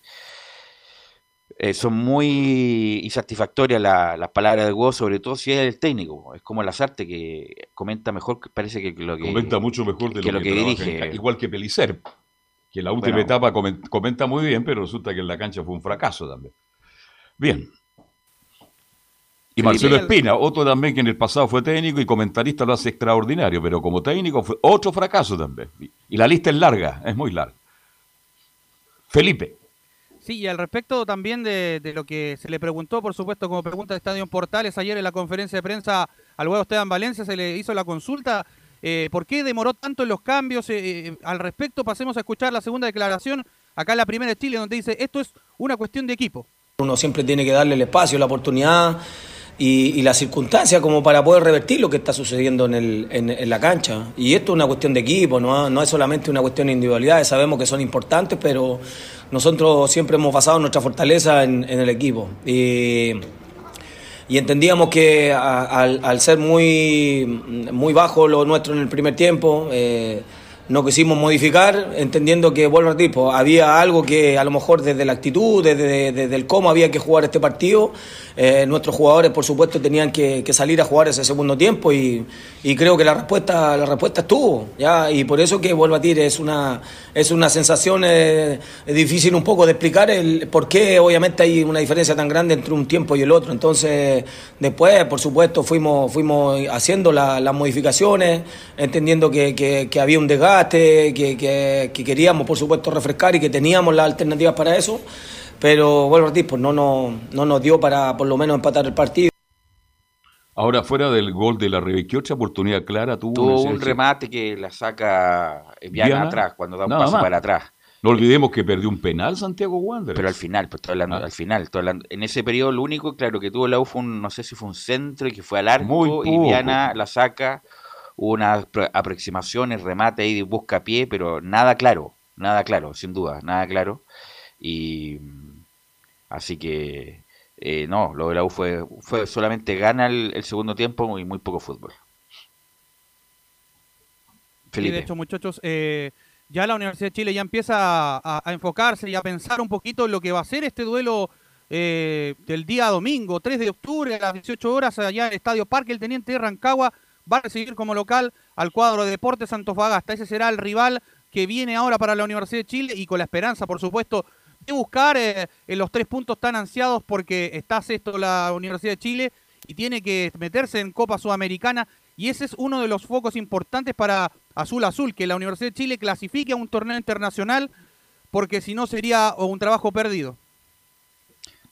[SPEAKER 6] eh, son muy insatisfactorias las palabras de huevo, sobre todo si es el técnico. Es como Lazarte que comenta mejor, parece que lo que.
[SPEAKER 2] Comenta mucho mejor de
[SPEAKER 6] lo, que, dirige.
[SPEAKER 2] igual que Pelicer, que la última etapa comenta muy bien, pero resulta que en la cancha fue un fracaso también. Bien. Y Marcelo Espina, otro también que en el pasado fue técnico y comentarista lo hace extraordinario, pero como técnico fue otro fracaso también. Y la lista es larga, es muy larga. Felipe.
[SPEAKER 3] Sí, y al respecto también de, lo que se le preguntó, por supuesto, como pregunta de Estadio Portales, ayer en la conferencia de prensa al huevo Esteban Valencia se le hizo la consulta. Eh, ¿Por qué demoró tanto en los cambios? Eh, eh, al respecto, pasemos a escuchar la segunda declaración, acá la primera de Chile, donde dice, esto es una cuestión de equipo.
[SPEAKER 14] Uno siempre tiene que darle el espacio, la oportunidad y, la circunstancia como para poder revertir lo que está sucediendo en, el, en, la cancha. Y esto es una cuestión de equipo, no, no es solamente una cuestión de individualidades, sabemos que son importantes, pero nosotros siempre hemos basado nuestra fortaleza en, el equipo. Y, entendíamos que al, ser muy, muy bajo lo nuestro en el primer tiempo, eh, no quisimos modificar, entendiendo que, vuelvo a tipo, había algo que a lo mejor desde la actitud, desde, desde el cómo había que jugar este partido, eh, nuestros jugadores, por supuesto, tenían que, que, salir a jugar ese segundo tiempo y, y, creo que la respuesta, la respuesta estuvo, ¿ya? Y por eso que, vuelvo a decir, es una, es una sensación eh, difícil un poco de explicar el por qué, obviamente, hay una diferencia tan grande entre un tiempo y el otro. Entonces, después, por supuesto, fuimos, fuimos haciendo la, las modificaciones, entendiendo que, que, que había un desgaste que, queríamos, por supuesto, refrescar y que teníamos las alternativas para eso, pero vuelvo a decir, pues no, no, no nos dio para por lo menos empatar el partido.
[SPEAKER 2] Ahora, fuera del gol de la ¿qué otra oportunidad clara tuvo?
[SPEAKER 6] Tuvo un remate que la saca Viana, atrás, cuando da un paso para atrás.
[SPEAKER 2] No olvidemos que perdió un penal Santiago Wander.
[SPEAKER 6] Pero al final, pues hablando, ah. al final, en ese periodo lo único, claro, que tuvo la U fue un, no sé si fue un centro y que fue al arco y Viana la saca hubo unas aproximaciones, remate ahí de busca pie, pero nada claro, nada claro, sin duda, nada claro. Y así que eh, no, lo de la U fue, fue solamente gana el, segundo tiempo y muy poco fútbol.
[SPEAKER 3] Felipe. de hecho, muchachos, eh, ya la Universidad de Chile ya empieza a, enfocarse y a pensar un poquito en lo que va a ser este duelo eh, del día domingo, 3 de octubre, a las 18 horas, allá en el Estadio Parque, el Teniente de Rancagua va a recibir como local al cuadro de Deportes Antofagasta. Ese será el rival que viene ahora para la Universidad de Chile y con la esperanza, por supuesto, de buscar eh, en los tres puntos tan ansiados porque está sexto la Universidad de Chile y tiene que meterse en Copa Sudamericana y ese es uno de los focos importantes para Azul Azul, que la Universidad de Chile clasifique a un torneo internacional porque si no sería un trabajo perdido.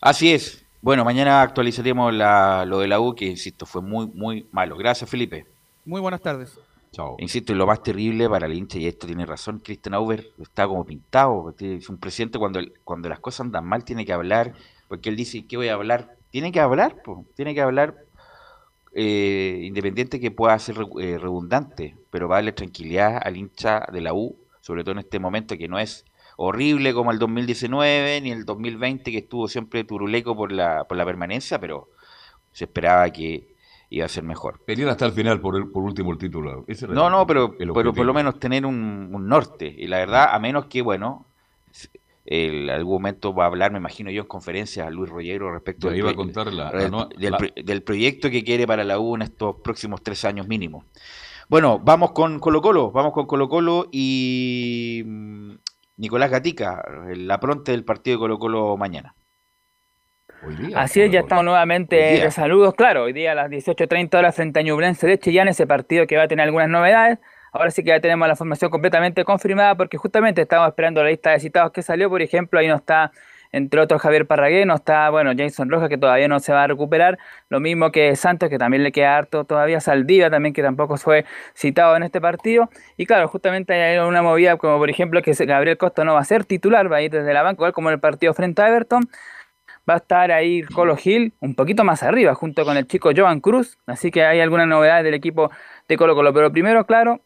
[SPEAKER 6] Así es, bueno, mañana actualizaremos lo de la U, que insisto, fue muy, muy malo. Gracias, Felipe.
[SPEAKER 3] Muy buenas tardes.
[SPEAKER 6] Chao. Insisto, y lo más terrible para el hincha, y esto tiene razón, Christian Auber está como pintado. Es un presidente cuando, cuando las cosas andan mal, tiene que hablar, porque él dice, ¿qué voy a hablar? Tiene que hablar, tiene que hablar, eh, independiente que pueda ser eh, redundante, pero va a darle tranquilidad al hincha de la U, sobre todo en este momento que no es horrible como el 2019 ni el 2020 que estuvo siempre turuleco por la, por la permanencia, pero se esperaba que iba a ser mejor.
[SPEAKER 2] Querían hasta el final por, el, por último el título.
[SPEAKER 6] no, no, pero, pero por lo menos tener un, norte. Y la verdad, a menos que, bueno, en algún momento va a hablar, me imagino yo, en conferencia a Luis Rollero respecto
[SPEAKER 2] del, a contar
[SPEAKER 6] del, proyecto que quiere para la U en estos próximos tres años mínimo. Bueno, vamos con Colo Colo, vamos con Colo Colo y Nicolás Gatica, la pronta del partido de Colo Colo mañana.
[SPEAKER 4] Así es, ya estamos nuevamente de saludos, claro, hoy día a las 18.30 horas frente a Ñublense de Chillán, ese partido que va a tener algunas novedades. Ahora sí que ya tenemos la formación completamente confirmada porque justamente estamos esperando la lista de citados que salió, por ejemplo, ahí no está entre otros Javier Parragué, no está, bueno, Jason Rojas que todavía no se va a recuperar, lo mismo que Santos que también le queda harto todavía, Saldivia también que tampoco fue citado en este partido, y claro, justamente hay una movida como por ejemplo que Gabriel Costa no va a ser titular, va a ir desde la banca, igual como en el partido frente a Everton, va a estar ahí Colo Gil un poquito más arriba, junto con el chico Joan Cruz, así que hay algunas novedades del equipo de Colo Colo, pero primero, claro,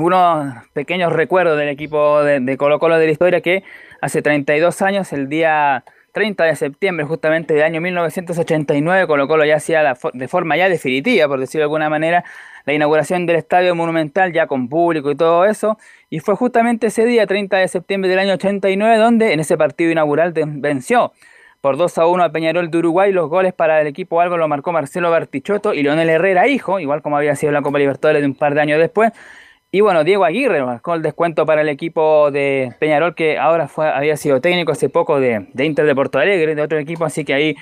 [SPEAKER 4] unos pequeños recuerdos del equipo de, Colo Colo de la historia que hace 32 años, el día 30 de septiembre justamente del año 1989, Colo Colo ya hacía de forma ya definitiva, por decirlo de alguna manera, la inauguración del Estadio Monumental ya con público y todo eso, y fue justamente ese día, 30 de septiembre del año 89, donde en ese partido inaugural venció por 2 a 1 a Peñarol de Uruguay. Los goles para el equipo algo lo marcó Marcelo Bartichotto y Leonel Herrera, hijo, igual como había sido la Copa Libertadores de un par de años después. Y bueno, Diego Aguirre marcó el descuento para el equipo de Peñarol, que ahora fue, había sido técnico hace poco de, de Inter de Porto Alegre, de otro equipo, así que ahí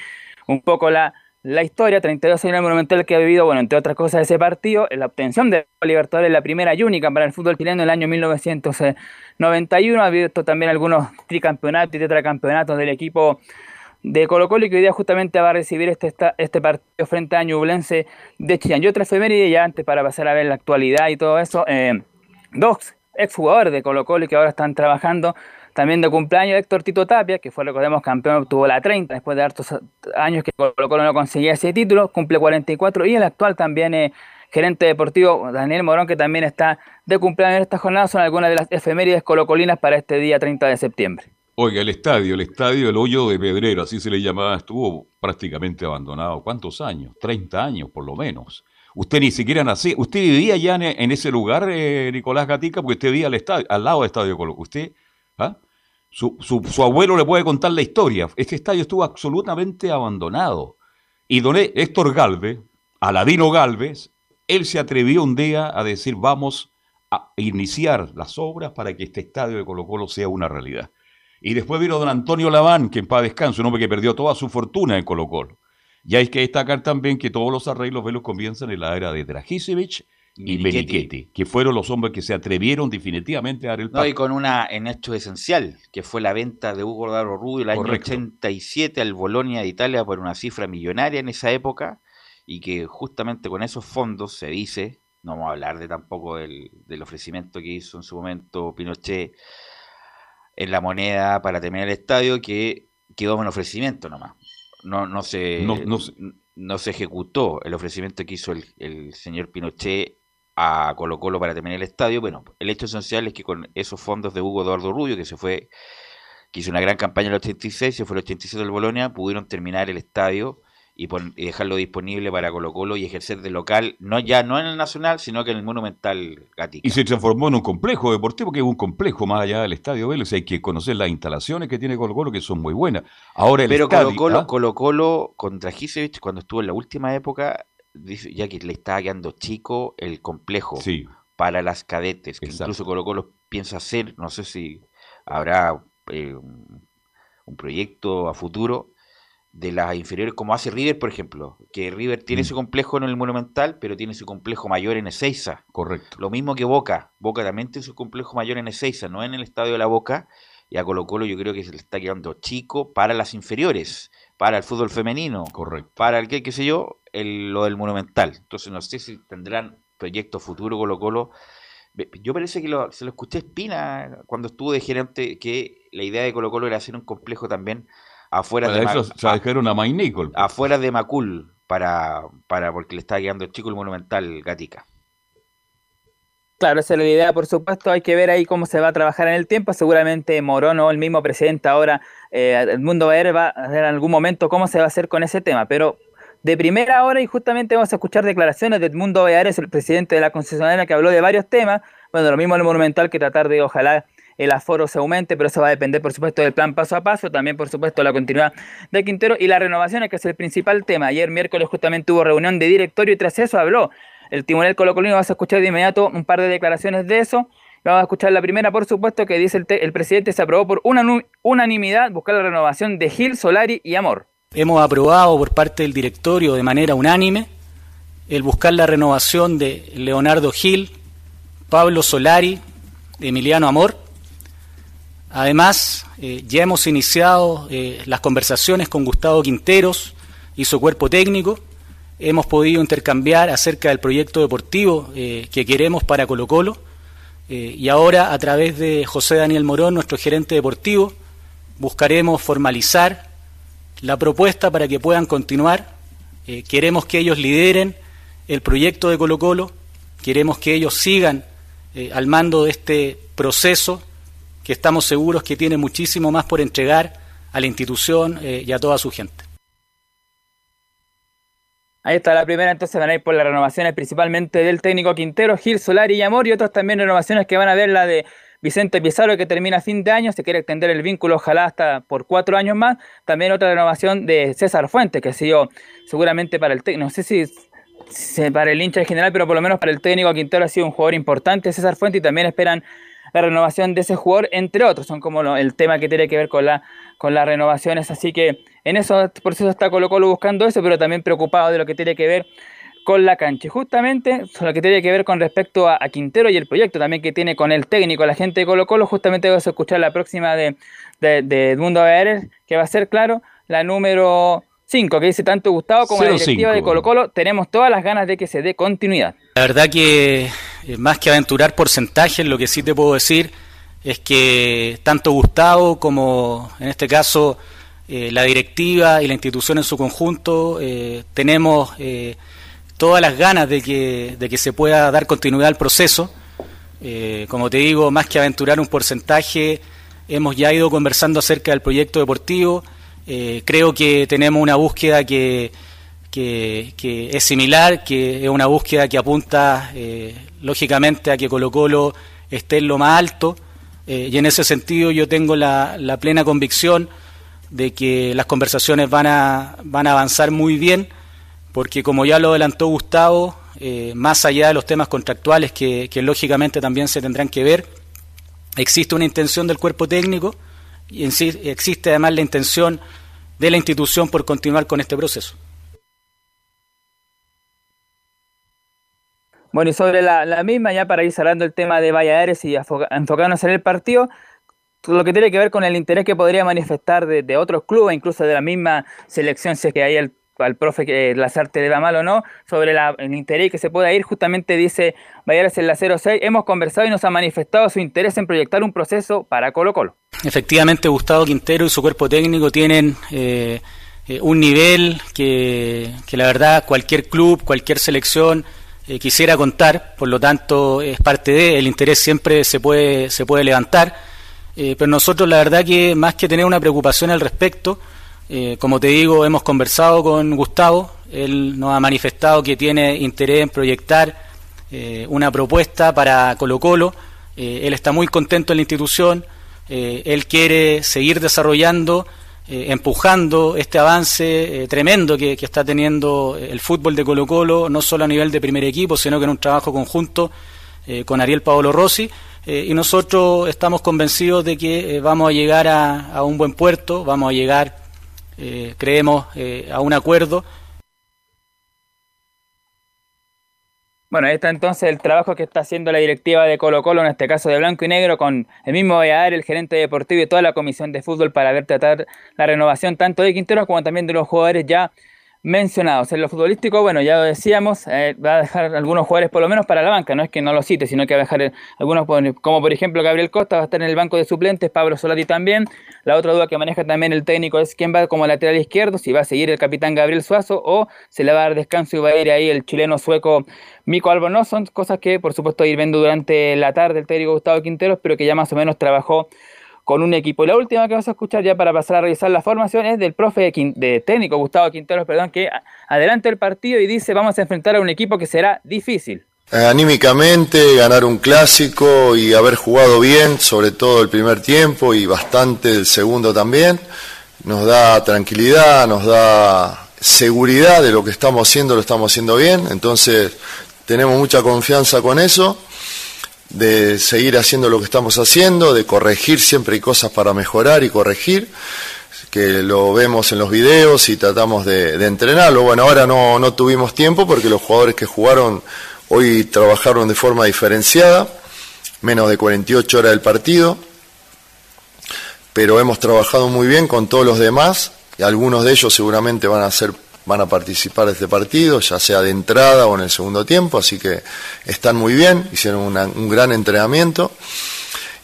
[SPEAKER 4] un poco la, la historia, 32 años monumental que ha vivido, bueno, entre otras cosas, ese partido, la obtención de Libertadores, la primera y única para el fútbol chileno en el año 1991, ha habido también algunos tricampeonatos y tetracampeonatos del equipo de Colo Colo y que hoy día justamente va a recibir este, este partido frente a Ñublense de Chillán. Y otra efeméride, ya antes para pasar a ver la actualidad y todo eso, eh, dos exjugadores de Colo Colo que ahora están trabajando también de cumpleaños, Héctor Tito Tapia, que fue, recordemos, campeón, obtuvo la 30 después de hartos años que Colo Colo no conseguía ese título, cumple 44 y el actual también es gerente deportivo Daniel Morón, que también está de cumpleaños en esta jornada, son algunas de las efemérides colocolinas para este día 30 de septiembre.
[SPEAKER 2] Oiga, el estadio, el estadio El Hoyo de Pedrero, así se le llamaba, estuvo prácticamente abandonado. ¿Cuántos años? 30 años por lo menos. Usted ni siquiera nació. Usted vivía ya en, ese lugar, eh, Nicolás Gatica, porque usted vivía al, estadio, al lado del estadio Colo. Usted, ¿ah? su, su, abuelo le puede contar la historia. Este estadio estuvo absolutamente abandonado. Y don Héctor Galvez, Aladino Galvez, él se atrevió un día a decir, vamos a iniciar las obras para que este estadio de Colo Colo sea una realidad. Y después vino don Antonio Laván, que en paz descanso, un hombre que perdió toda su fortuna en Colo Colo. Y hay que destacar también que todos los arreglos velos comienzan en la era de Dragisevich y Menichetti, que fueron los hombres que se atrevieron definitivamente a dar el
[SPEAKER 6] paso. No, y con una en hecho esencial, que fue la venta de Hugo Daro Rubio el año 87 al Bolonia de Italia por una cifra millonaria en esa época, y que justamente con esos fondos se dice, no vamos a hablar de tampoco del, del ofrecimiento que hizo en su momento Pinochet en la moneda para terminar el estadio, que quedó en ofrecimiento nomás no, no, se, no, se ejecutó el ofrecimiento que hizo el, señor Pinochet a Colo Colo para terminar el estadio. Bueno, el hecho esencial es que con esos fondos de Hugo Eduardo Rubio, que se fue, que hizo una gran campaña en el 86, se fue el 87 del Bolonia, pudieron terminar el estadio y, dejarlo disponible para Colo Colo y ejercer de local, no ya no en el Nacional, sino que en el Monumental Gatica.
[SPEAKER 2] Y se transformó en un complejo deportivo, que es un complejo más allá del Estadio Vélez, hay que conocer las instalaciones que tiene Colo Colo, que son muy buenas. Ahora el
[SPEAKER 6] Pero Colo Colo, ¿ah? Colo Colo contra Gisevich, cuando estuvo en la última época, ya que le estaba quedando chico el complejo para las cadetes, que incluso Colo Colo piensa hacer, no sé si habrá eh, un proyecto a futuro, de las inferiores, como hace River, por ejemplo, que River tiene mm. su complejo en el Monumental, pero tiene su complejo mayor en Ezeiza.
[SPEAKER 2] Correcto.
[SPEAKER 6] Lo mismo que Boca. Boca también tiene su complejo mayor en Ezeiza, no en el Estadio de la Boca. Y a Colo Colo yo creo que se le está quedando chico para las inferiores, para el fútbol femenino,
[SPEAKER 2] Correcto.
[SPEAKER 6] para el que, qué sé yo, el, lo del Monumental. Entonces no sé si tendrán proyectos futuro Colo Colo. Yo parece que lo, se lo escuché a Espina cuando estuvo de gerente, que la idea de Colo Colo era hacer un complejo también afuera de
[SPEAKER 2] eso,
[SPEAKER 6] afuera de Macul para, para porque le está guiando el chico el monumental Gatica.
[SPEAKER 4] Claro, esa es la idea, por supuesto, hay que ver ahí cómo se va a trabajar en el tiempo. Seguramente Morón o el mismo presidente ahora, eh, el mundo va a ver, va a ver en algún momento cómo se va a hacer con ese tema. Pero de primera hora, y justamente vamos a escuchar declaraciones de Edmundo Beares, el presidente de la concesionaria, que habló de varios temas. Bueno, lo mismo en el Monumental, que tratar de, ojalá, el aforo se aumente, pero eso va a depender, por supuesto, del plan paso a paso, también, por supuesto, la continuidad de Quintero y las renovaciones, que es el principal tema. Ayer miércoles justamente hubo reunión de directorio y tras eso habló el timonel colocolino. Vas a escuchar de inmediato un par de declaraciones de eso. Vamos a escuchar la primera, por supuesto, que dice el, el presidente se aprobó por una unanimidad buscar la renovación de Gil, Solari y Amor.
[SPEAKER 15] Hemos aprobado por parte del directorio de manera unánime el buscar la renovación de Leonardo Gil, Pablo Solari, Emiliano Amor Además, eh, ya hemos iniciado eh, las conversaciones con Gustavo Quinteros y su cuerpo técnico. Hemos podido intercambiar acerca del proyecto deportivo eh, que queremos para Colo Colo. y ahora, a través de José Daniel Morón, nuestro gerente deportivo, buscaremos formalizar la propuesta para que puedan continuar. queremos que ellos lideren el proyecto de Colo Colo. Queremos que ellos sigan al mando de este proceso que estamos seguros que tiene muchísimo más por entregar a la institución eh, y a toda su gente.
[SPEAKER 4] Ahí está la primera, entonces van a ir por las renovaciones principalmente del técnico Quintero, Gil Solari y Amor, y otras también renovaciones que van a ver la de Vicente Pizarro que termina a fin de año, se quiere extender el vínculo, ojalá hasta por cuatro años más. También otra renovación de César Fuentes, que ha sido seguramente para el técnico, no sé si, para el hincha en general, pero por lo menos para el técnico Quintero ha sido un jugador importante, César Fuentes, y también esperan la renovación de ese jugador, entre otros. Son como el tema que tiene que ver con, la, con las renovaciones. Así que en eso, por eso está Colo Colo buscando eso, pero también preocupado de lo que tiene que ver con la cancha. Y justamente lo que tiene que ver con respecto a, Quintero y el proyecto también que tiene con el técnico, la gente de Colo Colo, justamente vamos a escuchar la próxima de, de, de Edmundo que va a ser, claro, la número 5, que dice tanto Gustavo como la directiva de Colo Colo, tenemos todas las ganas de que se dé continuidad.
[SPEAKER 15] La verdad que más que aventurar porcentajes, lo que sí te puedo decir es que tanto Gustavo como en este caso eh, la directiva y la institución en su conjunto eh, tenemos todas las ganas de que, de que se pueda dar continuidad al proceso. como te digo, más que aventurar un porcentaje, hemos ya ido conversando acerca del proyecto deportivo. Eh, creo que tenemos una búsqueda que, que, es similar, que es una búsqueda que apunta eh, lógicamente a que Colo Colo esté en lo más alto eh, y en ese sentido yo tengo la, plena convicción de que las conversaciones van a, van a avanzar muy bien porque como ya lo adelantó Gustavo, eh, más allá de los temas contractuales que, lógicamente también se tendrán que ver, existe una intención del cuerpo técnico y existe además la intención de la institución por continuar con este proceso.
[SPEAKER 4] Bueno, y sobre la, misma, ya para ir cerrando el tema de Valladares y enfocarnos en el partido, lo que tiene que ver con el interés que podría manifestar de, otros clubes, incluso de la misma selección, si es que hay el, al profe que Lazarte le va mal o no, sobre el interés que se pueda ir, justamente dice Valladares en la 06, hemos conversado y nos ha manifestado su interés en proyectar un proceso para Colo Colo.
[SPEAKER 15] Efectivamente, Gustavo Quintero y su cuerpo técnico tienen... Eh, eh, un nivel que, que la verdad cualquier club, cualquier selección eh, quisiera contar, por lo tanto es parte de, el interés siempre se puede, se puede levantar, eh, pero nosotros la verdad que más que tener una preocupación al respecto, eh, como te digo, hemos conversado con Gustavo, él nos ha manifestado que tiene interés en proyectar una propuesta para Colo Colo, él está muy contento en la institución, él quiere seguir desarrollando eh, empujando este avance eh, tremendo que, está teniendo el fútbol de Colo Colo, no solo a nivel de primer equipo, sino que en un trabajo conjunto eh, con Ariel Paolo Rossi. y nosotros estamos convencidos de que vamos a llegar a, a, un buen puerto, vamos a llegar, creemos, a un acuerdo
[SPEAKER 4] Bueno, ahí está entonces el trabajo que está haciendo la directiva de Colo Colo, en este caso de Blanco y Negro, con el mismo Valladar, el gerente deportivo y toda la comisión de fútbol para ver tratar la renovación tanto de Quintero como también de los jugadores ya mencionados. En lo futbolístico, bueno, ya lo decíamos, eh, va a dejar algunos jugadores por lo menos para la banca, no es que no lo cite, sino que va a dejar algunos, como por ejemplo Gabriel Costa, va a estar en el banco de suplentes, Pablo Solati también. La otra duda que maneja también el técnico es quién va como lateral izquierdo, si va a seguir el capitán Gabriel Suazo o se le va a dar descanso y va a ir ahí el chileno sueco Mico Albornoz. Son cosas que por supuesto ir viendo durante la tarde el técnico Gustavo Quinteros, pero que ya más o menos trabajó con un equipo. Y la última que vamos a escuchar ya para pasar a revisar la formación es del profe de, técnico Gustavo Quinteros, perdón, que adelanta el partido y dice vamos a enfrentar a un equipo que será difícil.
[SPEAKER 16] Eh, anímicamente, ganar un clásico y haber jugado bien, sobre todo el primer tiempo y bastante el segundo también, nos da tranquilidad, nos da seguridad de lo que estamos haciendo, lo estamos haciendo bien, entonces tenemos mucha confianza con eso de seguir haciendo lo que estamos haciendo, de corregir, siempre hay cosas para mejorar y corregir, que lo vemos en los videos y tratamos de, entrenarlo. Bueno, ahora no, no tuvimos tiempo porque los jugadores que jugaron hoy trabajaron de forma diferenciada, menos de 48 horas del partido, pero hemos trabajado muy bien con todos los demás, y algunos de ellos seguramente van a ser van a participar de este partido, ya sea de entrada o en el segundo tiempo, así que están muy bien, hicieron un gran entrenamiento.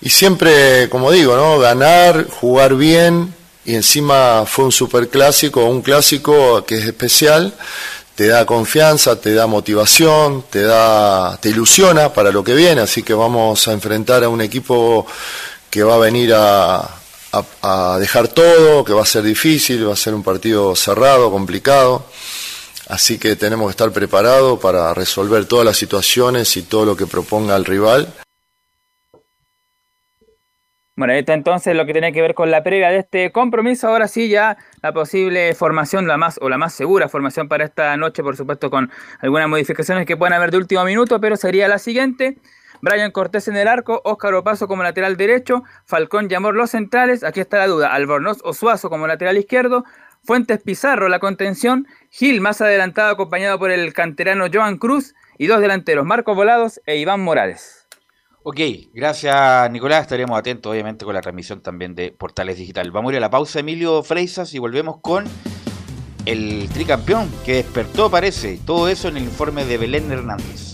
[SPEAKER 16] Y siempre, como digo, ¿no? ganar, jugar bien, y encima fue un superclásico, un clásico que es especial, te da confianza, te da motivación, te da, te ilusiona para lo que viene, así que vamos a enfrentar a un equipo que va a venir a, a, dejar todo, que va a ser difícil, va a ser un partido cerrado, complicado. Así que tenemos que estar preparados para resolver todas las situaciones y todo lo que proponga el rival.
[SPEAKER 4] Bueno, está entonces lo que tiene que ver con la previa de este compromiso. Ahora sí, ya la posible formación, la más o la más segura formación para esta noche, por supuesto, con algunas modificaciones que puedan haber de último minuto, pero sería la siguiente. Brian Cortés en el arco, Óscar Opaso como lateral derecho, Falcón y los centrales, aquí está la duda, Albornoz o Suazo como lateral izquierdo, Fuentes Pizarro la contención, Gil más adelantado acompañado por el canterano Joan Cruz y dos delanteros, Marcos Volados e Iván Morales.
[SPEAKER 6] Ok, gracias Nicolás, estaremos atentos obviamente con la transmisión también de Portales Digital. Vamos a ir a la pausa Emilio Freisas y volvemos con el tricampeón que despertó parece, todo eso en el informe de Belén Hernández.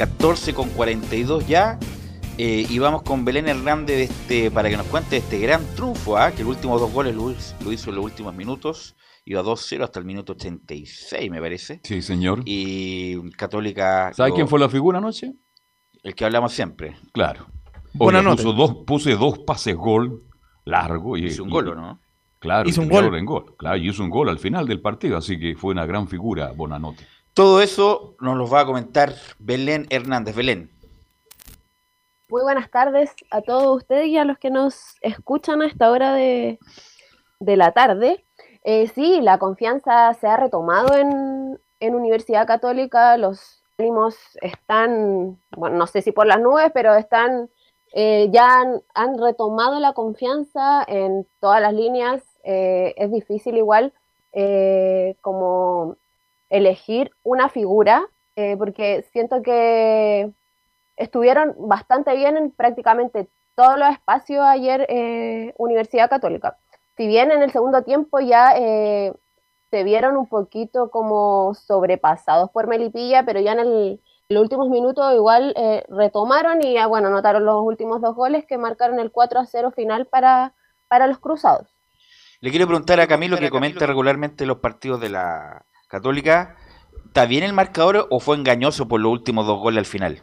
[SPEAKER 6] 14 con 42 ya. Eh, y vamos con Belén Hernández este, para que nos cuente este gran triunfo, ¿ah? que los últimos dos goles lo, hizo en los últimos minutos. Iba 2-0 hasta el minuto 86, me parece.
[SPEAKER 2] Sí, señor.
[SPEAKER 6] Y Católica.
[SPEAKER 2] ¿Sabe quién fue la figura anoche?
[SPEAKER 6] El que hablamos siempre.
[SPEAKER 2] Claro. Buena Puso dos, puse dos pases gol largo. Y,
[SPEAKER 6] hizo un gol, ¿no?
[SPEAKER 2] Claro, hizo un gol. En gol. Claro, y hizo un gol al final del partido, así que fue una gran figura, Bonanote.
[SPEAKER 6] Todo eso nos lo va a comentar Belén Hernández. Belén.
[SPEAKER 7] Muy buenas tardes a todos ustedes y a los que nos escuchan a esta hora de, la tarde. Eh, sí, la confianza se ha retomado en, Universidad Católica, los ánimos están, bueno, no sé si por las nubes, pero están, eh, ya han, retomado la confianza en todas las líneas. Eh, es difícil igual como elegir una figura, eh, porque siento que estuvieron bastante bien en prácticamente todos los espacios ayer eh, Universidad Católica. Si bien en el segundo tiempo ya eh, se vieron un poquito como sobrepasados por Melipilla, pero ya en el, los últimos minutos igual retomaron y ya, bueno, anotaron los últimos dos goles que marcaron el 4 a 0 final para, para los Cruzados.
[SPEAKER 6] Le quiero preguntar a Camilo que comenta regularmente los partidos de la Católica, ¿está bien el marcador o fue engañoso por los últimos dos goles al final?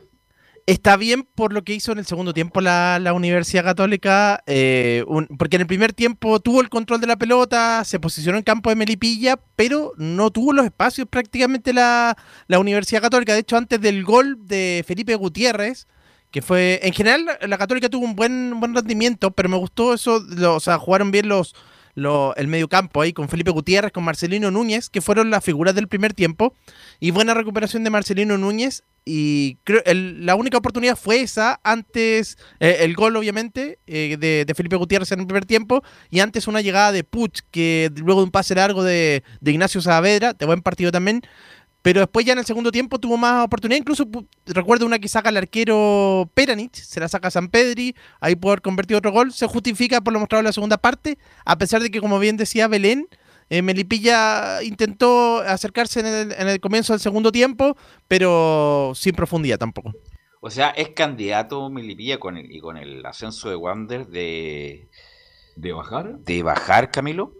[SPEAKER 13] Está bien por lo que hizo en el segundo tiempo la, Universidad Católica, eh, porque en el primer tiempo tuvo el control de la pelota, se posicionó en campo de Melipilla, pero no tuvo los espacios prácticamente la, Universidad Católica. De hecho, antes del gol de Felipe Gutiérrez, que fue, en general, la Católica tuvo un buen, buen rendimiento, pero me gustó eso, o sea, jugaron bien los, el medio campo ahí con Felipe Gutiérrez, con Marcelino Núñez, que fueron las figuras del primer tiempo. Y buena recuperación de Marcelino Núñez. Y creo la única oportunidad fue esa, antes eh, el gol obviamente eh, de, Felipe Gutiérrez en el primer tiempo y antes una llegada de Puch que luego de un pase largo de, de Ignacio Saavedra, de buen partido también, pero después ya en el segundo tiempo tuvo más oportunidad. Incluso recuerdo una que saca el arquero Peranich, se la saca San Pedri, ahí puede haber convertido otro gol. Se justifica por lo mostrado en la segunda parte, a pesar de que, como bien decía Belén, eh, Melipilla intentó acercarse en el, comienzo del segundo tiempo, pero sin profundidad tampoco.
[SPEAKER 6] O sea, es candidato Melipilla con el, y con el ascenso de Wander de...
[SPEAKER 2] ¿De bajar?
[SPEAKER 6] ¿De bajar, Camilo?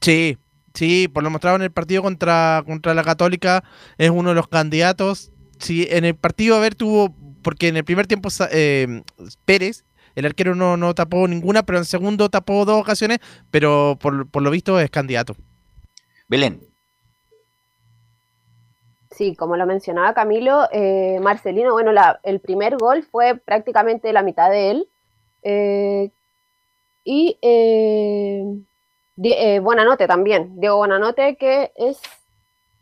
[SPEAKER 13] Sí, sí, por lo mostrado en el partido contra, contra la Católica, es uno de los candidatos. Sí, en el partido, a ver, tuvo, porque en el primer tiempo eh, Pérez el arquero no, no tapó ninguna, pero en segundo tapó dos ocasiones, pero por, lo visto es candidato.
[SPEAKER 6] Belén.
[SPEAKER 7] Sí, como lo mencionaba Camilo, eh, Marcelino, bueno, la, el primer gol fue prácticamente la mitad de él. Eh, y eh, eh, Buenanote también, Diego Buenanote, que es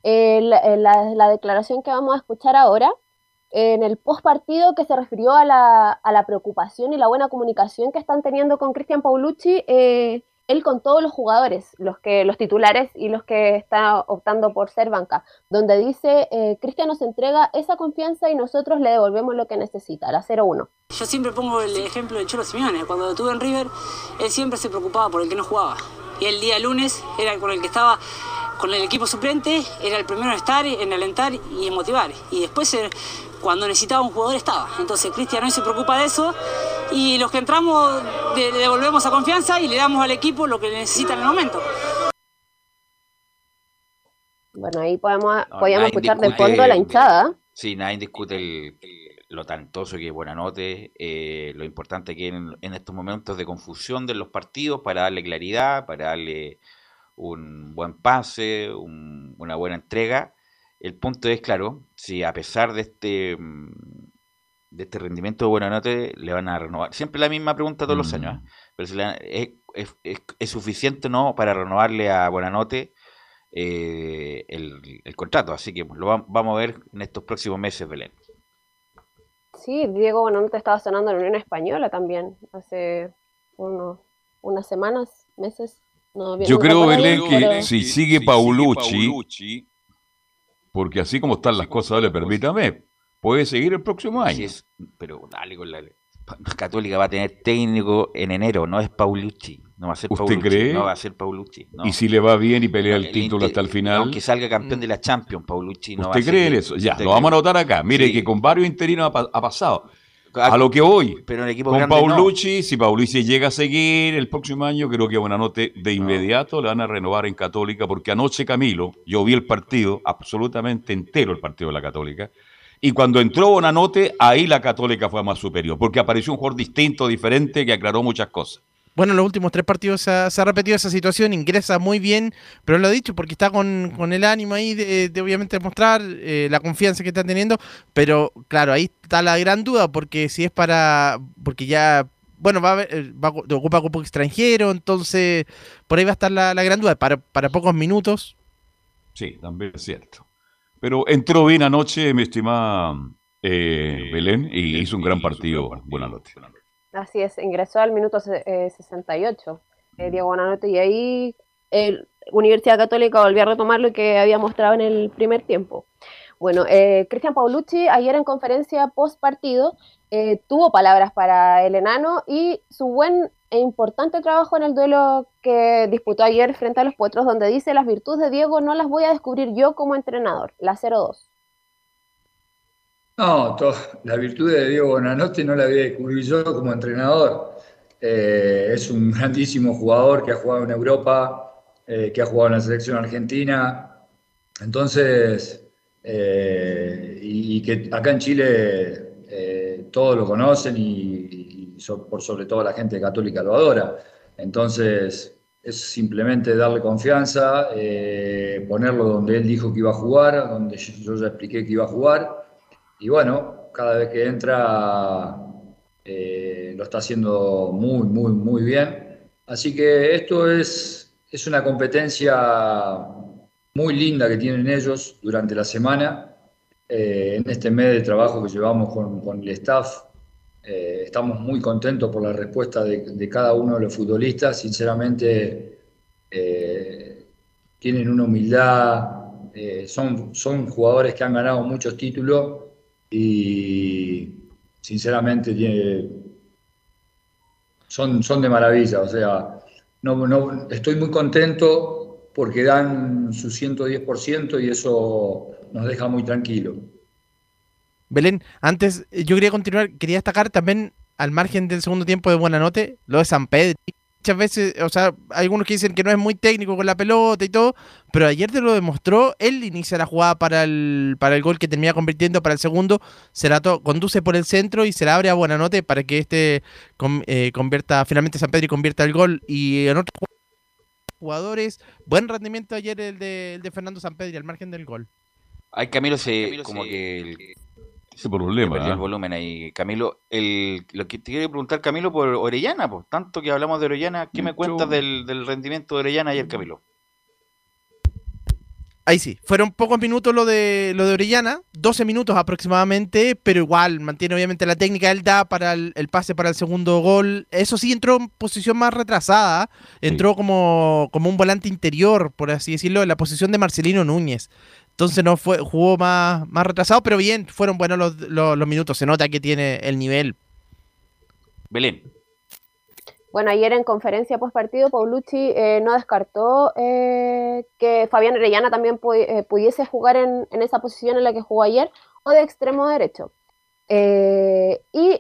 [SPEAKER 7] la, declaración que vamos a escuchar ahora en el post partido que se refirió a la, a la, preocupación y la buena comunicación que están teniendo con Cristian Paulucci, eh, él con todos los jugadores, los que los titulares y los que están optando por ser banca, donde dice eh, Cristian nos entrega esa confianza y nosotros le devolvemos lo que necesita, la 0-1.
[SPEAKER 17] Yo siempre pongo el ejemplo de Cholo Simeone, cuando lo tuve en River, él siempre se preocupaba por el que no jugaba. Y el día lunes era con el que estaba con el equipo suplente, era el primero en estar, en alentar y en motivar. Y después cuando necesitaba un jugador estaba. Entonces Cristian hoy se preocupa de eso y los que entramos le devolvemos a confianza y le damos al equipo lo que necesita en el momento.
[SPEAKER 7] Bueno, ahí podemos, podíamos escuchar de fondo la hinchada.
[SPEAKER 6] Sí, nadie discute lo tantoso que es Buenanote, eh, lo importante que en, en estos momentos de confusión de los partidos para darle claridad, para darle un buen pase, una buena entrega el punto es, claro, si a pesar de este mm, de este rendimiento de buena nota le van a renovar. Siempre la misma pregunta todos los años, ¿eh? mm. pero si es, es, suficiente no para renovarle a Buenanote eh, el, el, contrato. Así que lo vamos a ver en estos próximos meses, Belén.
[SPEAKER 7] Sí, Diego Buenanote estaba sonando en la Unión Española también, hace unos, unas semanas, meses.
[SPEAKER 2] Yo creo, Belén, que si sigue Paulucci porque así como están las cosas, dale, permítame, puede seguir el próximo año.
[SPEAKER 6] pero dale con la Católica va a tener técnico en enero, no es Paulucci. No va a ser
[SPEAKER 2] ¿Usted cree?
[SPEAKER 6] No va a ser Paulucci.
[SPEAKER 2] ¿Y si le va bien y pelea el, título hasta el final?
[SPEAKER 6] Aunque salga campeón de la Champions, Paulucci no va a
[SPEAKER 2] ¿Usted cree en eso? Ya, lo vamos a anotar acá. Mire que con varios interinos ha pasado. A lo que voy.
[SPEAKER 6] Pero en equipo
[SPEAKER 2] Con Paulucci, si Paulucci llega a seguir el próximo año, creo que Buenanote de inmediato le van a renovar en Católica, porque anoche Camilo, yo vi el partido, absolutamente entero el partido de la Católica, y cuando entró Buenanote, ahí la Católica fue más superior, porque apareció un jugador distinto, diferente, que aclaró muchas cosas.
[SPEAKER 13] Bueno, en los últimos tres partidos se ha, repetido esa situación, ingresa muy bien, pero lo ha dicho porque está con, el ánimo ahí de, obviamente mostrar eh, la confianza que está teniendo, pero claro, ahí está la gran duda, porque si es para, porque ya, bueno, va a, eh, va a ocupar grupo extranjero, entonces por ahí va a estar la, gran duda, para, para pocos minutos.
[SPEAKER 2] Sí, también es cierto. Pero entró bien anoche, mi estimada eh, Belén, y hizo un gran partido. Buenas noches.
[SPEAKER 7] Así es, ingresó al minuto 68 eh, eh, Diego Buenanote y ahí el Universidad Católica volvió a retomar lo que había mostrado en el primer tiempo. Bueno, eh, Cristian Paulucci ayer en conferencia post partido tuvo palabras para el enano y su buen e importante trabajo en el duelo que disputó ayer frente a los Potros, donde dice las virtudes de Diego no las voy a descubrir yo como entrenador, la 0-2.
[SPEAKER 18] No, la virtud de Diego Bonanote no la voy a descubrir yo como entrenador. Eh, es un grandísimo jugador que ha jugado en Europa, eh, que ha jugado en la selección argentina. Entonces, eh, y, que acá en Chile todos lo conocen y, por sobre todo la gente católica lo adora. Entonces, es simplemente darle confianza, ponerlo donde él dijo que iba a jugar, donde yo ya expliqué que iba a jugar y bueno, cada vez que entra eh, lo está haciendo muy, muy, muy bien. Así que esto es, es una competencia muy linda que tienen ellos durante la semana. Eh, en este mes de trabajo que llevamos con, el staff, eh, estamos muy contentos por la respuesta de, cada uno de los futbolistas. Sinceramente, tienen una humildad, son, son jugadores que han ganado muchos títulos y sinceramente son, son de maravilla. O sea, no, no, estoy muy contento porque dan su 110% y eso nos deja muy tranquilo.
[SPEAKER 13] Belén, antes eh, yo quería continuar, quería destacar también al margen del segundo tiempo de buena note, lo de San Pedro. Muchas veces, o sea, hay algunos que dicen que no es muy técnico con la pelota y todo, pero ayer te lo demostró, él inicia la jugada para el, para el gol que termina convirtiendo para el segundo, se la conduce por el centro y se la abre a buena note para que este eh, convierta, finalmente San Pedro y convierta el gol. Y en otros jugadores, buen rendimiento ayer el de, el de Fernando San Pedro al margen del gol.
[SPEAKER 6] Ay, Camilo se, como que el,
[SPEAKER 2] ese problema.
[SPEAKER 6] el
[SPEAKER 2] ¿ah?
[SPEAKER 6] volumen ahí. Camilo, el, lo que te quiero preguntar, Camilo, por Orellana, pues tanto que hablamos de Orellana, ¿qué me cuentas del, del rendimiento de Orellana ayer, Camilo?
[SPEAKER 13] Ahí sí, fueron pocos minutos lo de lo de Orellana, 12 minutos aproximadamente, pero igual mantiene obviamente la técnica, él da para el, el pase para el segundo gol. Eso sí, entró en posición más retrasada, entró como, como un volante interior, por así decirlo, en la posición de Marcelino Núñez. Entonces no fue, jugó más, más retrasado, pero bien, fueron buenos los, los, los minutos, se nota que tiene el nivel.
[SPEAKER 6] Belén.
[SPEAKER 7] Bueno, ayer en conferencia post partido, Paulucci eh, no descartó eh, que Fabián Orellana también pu eh, pudiese jugar en, en, esa posición en la que jugó ayer o de extremo derecho. Eh, y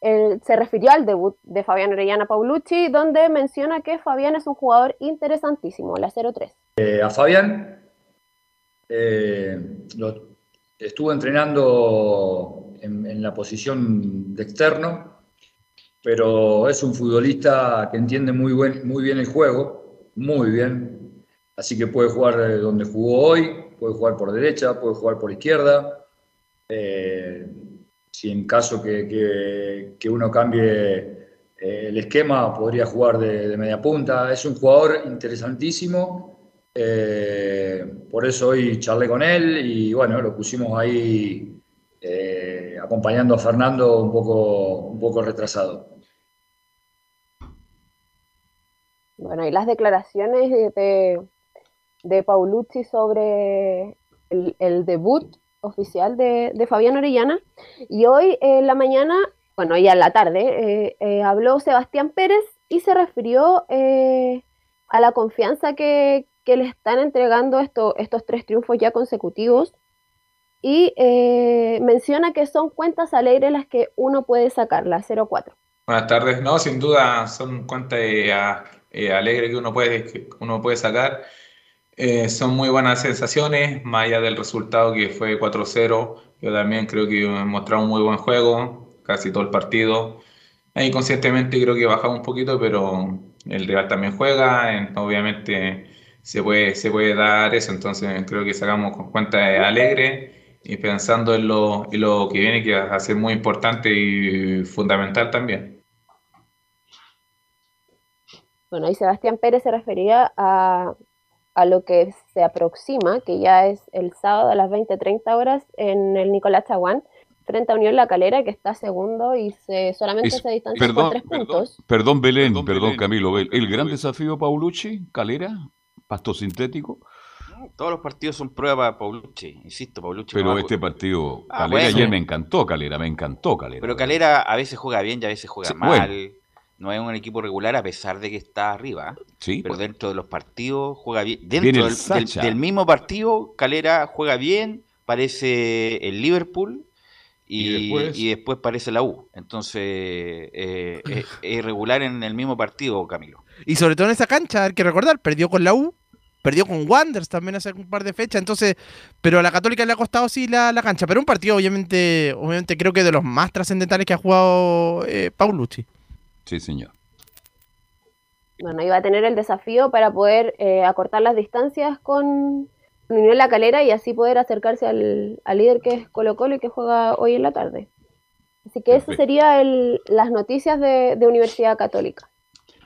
[SPEAKER 7] él se refirió al debut de Fabián Orellana Paulucci, donde menciona que Fabián es un jugador interesantísimo, la 0-3.
[SPEAKER 18] a Fabián lo, estuvo entrenando en, la posición de externo pero es un futbolista que entiende muy, buen, muy bien el juego, muy bien. Así que puede jugar donde jugó hoy, puede jugar por derecha, puede jugar por izquierda. Eh, si en caso que, que, que uno cambie eh, el esquema, podría jugar de, de, media punta. Es un jugador interesantísimo. Eh, por eso hoy charlé con él y bueno, lo pusimos ahí eh, acompañando a Fernando un poco, un poco retrasado.
[SPEAKER 7] Bueno, y las declaraciones de, de Paulucci sobre el, debut oficial de, de, Fabián Orellana. Y hoy en la mañana, bueno, ya en la tarde, eh, habló Sebastián Pérez y se refirió a la confianza que, que le están entregando esto, estos tres triunfos ya consecutivos y eh, menciona que son cuentas alegres las que uno puede sacar, la 04.
[SPEAKER 19] Buenas tardes, no, sin duda son cuentas eh, eh, alegres que uno puede, que uno puede sacar. Eh, son muy buenas sensaciones, más allá del resultado que fue 4-0. Yo también creo que mostrado un muy buen juego, casi todo el partido. Ahí conscientemente creo que bajamos un poquito, pero el rival también juega, obviamente se puede, se puede dar eso, entonces creo que sacamos con cuentas alegres y pensando en lo, en lo que viene, que va a ser muy importante y fundamental también.
[SPEAKER 7] Bueno, ahí Sebastián Pérez se refería a, a lo que se aproxima, que ya es el sábado a las 20-30 horas en el Nicolás Chaguán, frente a Unión La Calera, que está segundo y se, solamente es, se distancia
[SPEAKER 2] perdón,
[SPEAKER 7] por tres puntos.
[SPEAKER 2] Perdón, Belén, perdón, perdón Camilo. El, el gran desafío, Paulucci, Calera, pasto sintético.
[SPEAKER 6] Todos los partidos son prueba para Paulucci, insisto, Paulucci.
[SPEAKER 2] Pero no este partido, ah, Calera bueno. ayer me encantó, Calera, me encantó Calera.
[SPEAKER 6] Pero Calera a veces juega bien y a veces juega sí, mal. Bueno. No es un equipo regular a pesar de que está arriba.
[SPEAKER 2] Sí,
[SPEAKER 6] pero bueno. dentro de los partidos juega bien. Dentro del, del, del, mismo partido, Calera juega bien, parece el Liverpool y, y, después? y después, parece la U. Entonces, eh, es, es irregular en el mismo partido, Camilo.
[SPEAKER 13] Y sobre todo en esa cancha, hay que recordar, perdió con la U perdió con Wanderers también hace un par de fechas, entonces, pero a la Católica le ha costado sí la, la cancha, pero un partido obviamente, obviamente creo que de los más trascendentales que ha jugado eh, Paulucci.
[SPEAKER 2] Sí, señor.
[SPEAKER 7] Bueno, iba a tener el desafío para poder eh, acortar las distancias con Unión La Calera y así poder acercarse al, al, líder que es Colo Colo y que juega hoy en la tarde. Así que eso sería el, las noticias de, de Universidad Católica.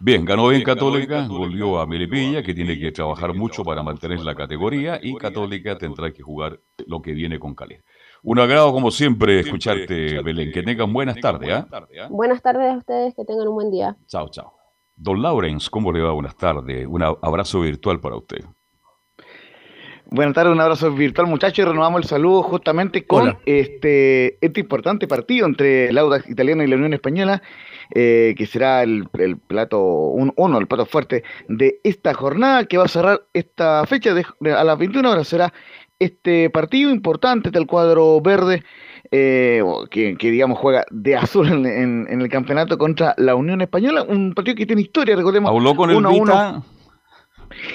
[SPEAKER 2] Bien, ganó bien Católica, volvió a Melipilla, que tiene que trabajar mucho para mantener la categoría, y Católica tendrá que jugar lo que viene con Calera. Un agrado, como siempre, escucharte, Belén. Que tengan buenas tardes. ¿eh?
[SPEAKER 7] Buenas tardes a ustedes, que tengan un buen día.
[SPEAKER 2] Chao, chao. Don Laurens, ¿cómo le va? Buenas tardes. Un abrazo virtual para usted.
[SPEAKER 8] Buenas tardes, un abrazo virtual muchachos y renovamos el saludo justamente con este, este importante partido entre el Audax italiano y la Unión Española, eh, que será el, plato uno, el plato fuerte de esta jornada que va a cerrar esta fecha de, a las 21 horas será este partido importante del cuadro verde. Eh, que, digamos juega de azul en, el campeonato contra la Unión Española, un partido que tiene historia, recordemos.
[SPEAKER 2] Habló con el Vita,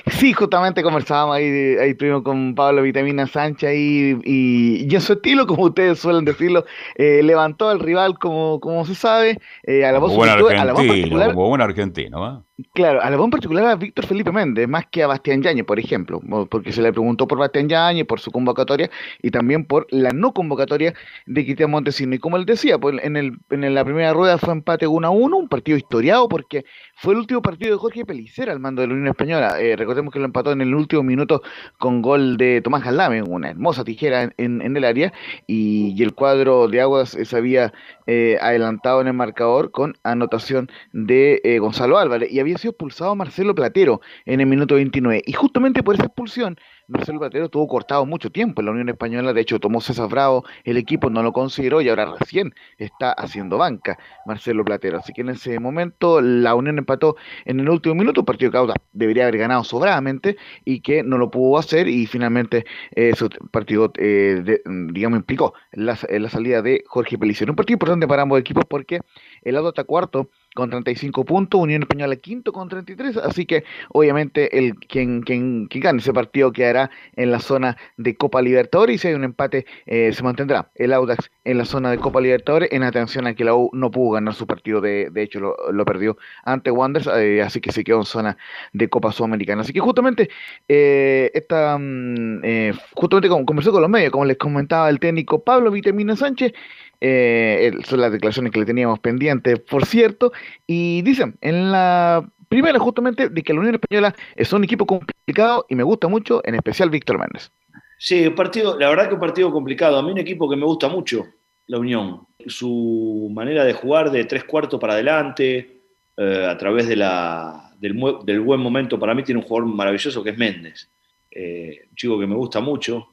[SPEAKER 8] Sí, justamente conversábamos ahí, ahí primero con Pablo Vitamina Sánchez y, y, en su estilo, como ustedes suelen decirlo, eh, levantó al rival como, como se sabe, eh, a la voz,
[SPEAKER 2] buen argentino, como buen argentino, ¿eh?
[SPEAKER 8] Claro, a la voz particular a Víctor Felipe Méndez, más que a Bastián Yañez, por ejemplo, porque se le preguntó por Bastián Yañez, por su convocatoria y también por la no convocatoria de Cristian Montesino. Y como él decía, pues en, el, en la primera rueda fue empate 1 a 1, un partido historiado porque fue el último partido de Jorge Pelicera al mando de la Unión Española. Eh, recordemos que lo empató en el último minuto con gol de Tomás Galdame, una hermosa tijera en, en el área, y, el cuadro de Aguas se había eh, adelantado en el marcador con anotación de eh, Gonzalo Álvarez. Y sido expulsado Marcelo Platero en el minuto 29. Y justamente por esa expulsión Marcelo Platero estuvo cortado mucho tiempo en la Unión Española, de hecho tomó César Bravo, el equipo no lo consideró y ahora recién está haciendo banca Marcelo Platero. Así que en ese momento la Unión empató en el último minuto, partido que debería haber ganado sobradamente y que no lo pudo hacer y finalmente eh, su partido, eh, digamos, implicó la, la, salida de Jorge Pelicero. Un partido importante para ambos equipos porque el Auto está cuarto con 35 puntos, Unión Española quinto con 33, así que obviamente el quien, quien, gane ese partido quedará en la zona de Copa Libertadores y si hay un empate eh, se mantendrá el Audax en la zona de Copa Libertadores en atención a que la U no pudo ganar su partido, de, de hecho lo, perdió ante Wanderers, eh, así que se quedó en zona de Copa Sudamericana. Así que justamente eh, esta, mm, eh, justamente conversó con los medios, como les comentaba el técnico Pablo Vitamina Sánchez, eh, son las declaraciones que le teníamos pendientes, por cierto, y dicen en la primera justamente de que la Unión Española es un equipo complicado y me gusta mucho, en especial Víctor Méndez.
[SPEAKER 20] Sí, partido, la verdad que un partido complicado. A mí un equipo que me gusta mucho, la Unión. Su manera de jugar de tres cuartos para adelante, eh, a través de la, del, del, buen momento, para mí tiene un jugador maravilloso que es Méndez. Eh, un chico que me gusta mucho,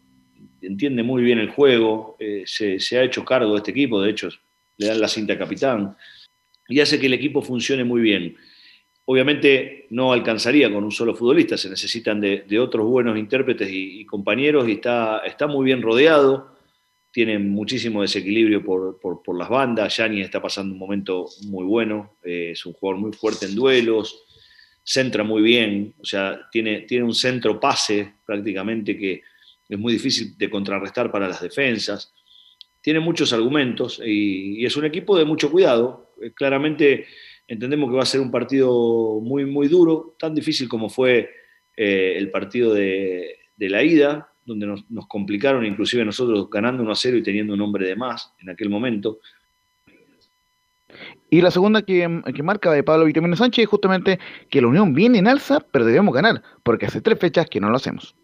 [SPEAKER 20] entiende muy bien el juego, eh, se, ha hecho cargo de este equipo, de hecho le dan la cinta capitán y hace que el equipo funcione muy bien. Obviamente no alcanzaría con un solo futbolista, se necesitan de, otros buenos intérpretes y, compañeros y está, está, muy bien rodeado, tiene muchísimo desequilibrio por, las bandas, Yanni está pasando un momento muy bueno, eh, es un jugador muy fuerte en duelos, centra muy bien, o sea, tiene, tiene un centro pase prácticamente que, es muy difícil de contrarrestar para las defensas. Tiene muchos argumentos y, es un equipo de mucho cuidado. Eh, claramente entendemos que va a ser un partido muy, muy duro, tan difícil como fue eh, el partido de, la ida, donde nos, complicaron, inclusive nosotros ganando 1 a 0 y teniendo un hombre de más en aquel momento.
[SPEAKER 8] Y la segunda que, marca de Pablo Vitamina Sánchez es justamente que la Unión viene en alza, pero debemos ganar, porque hace tres fechas que no lo hacemos.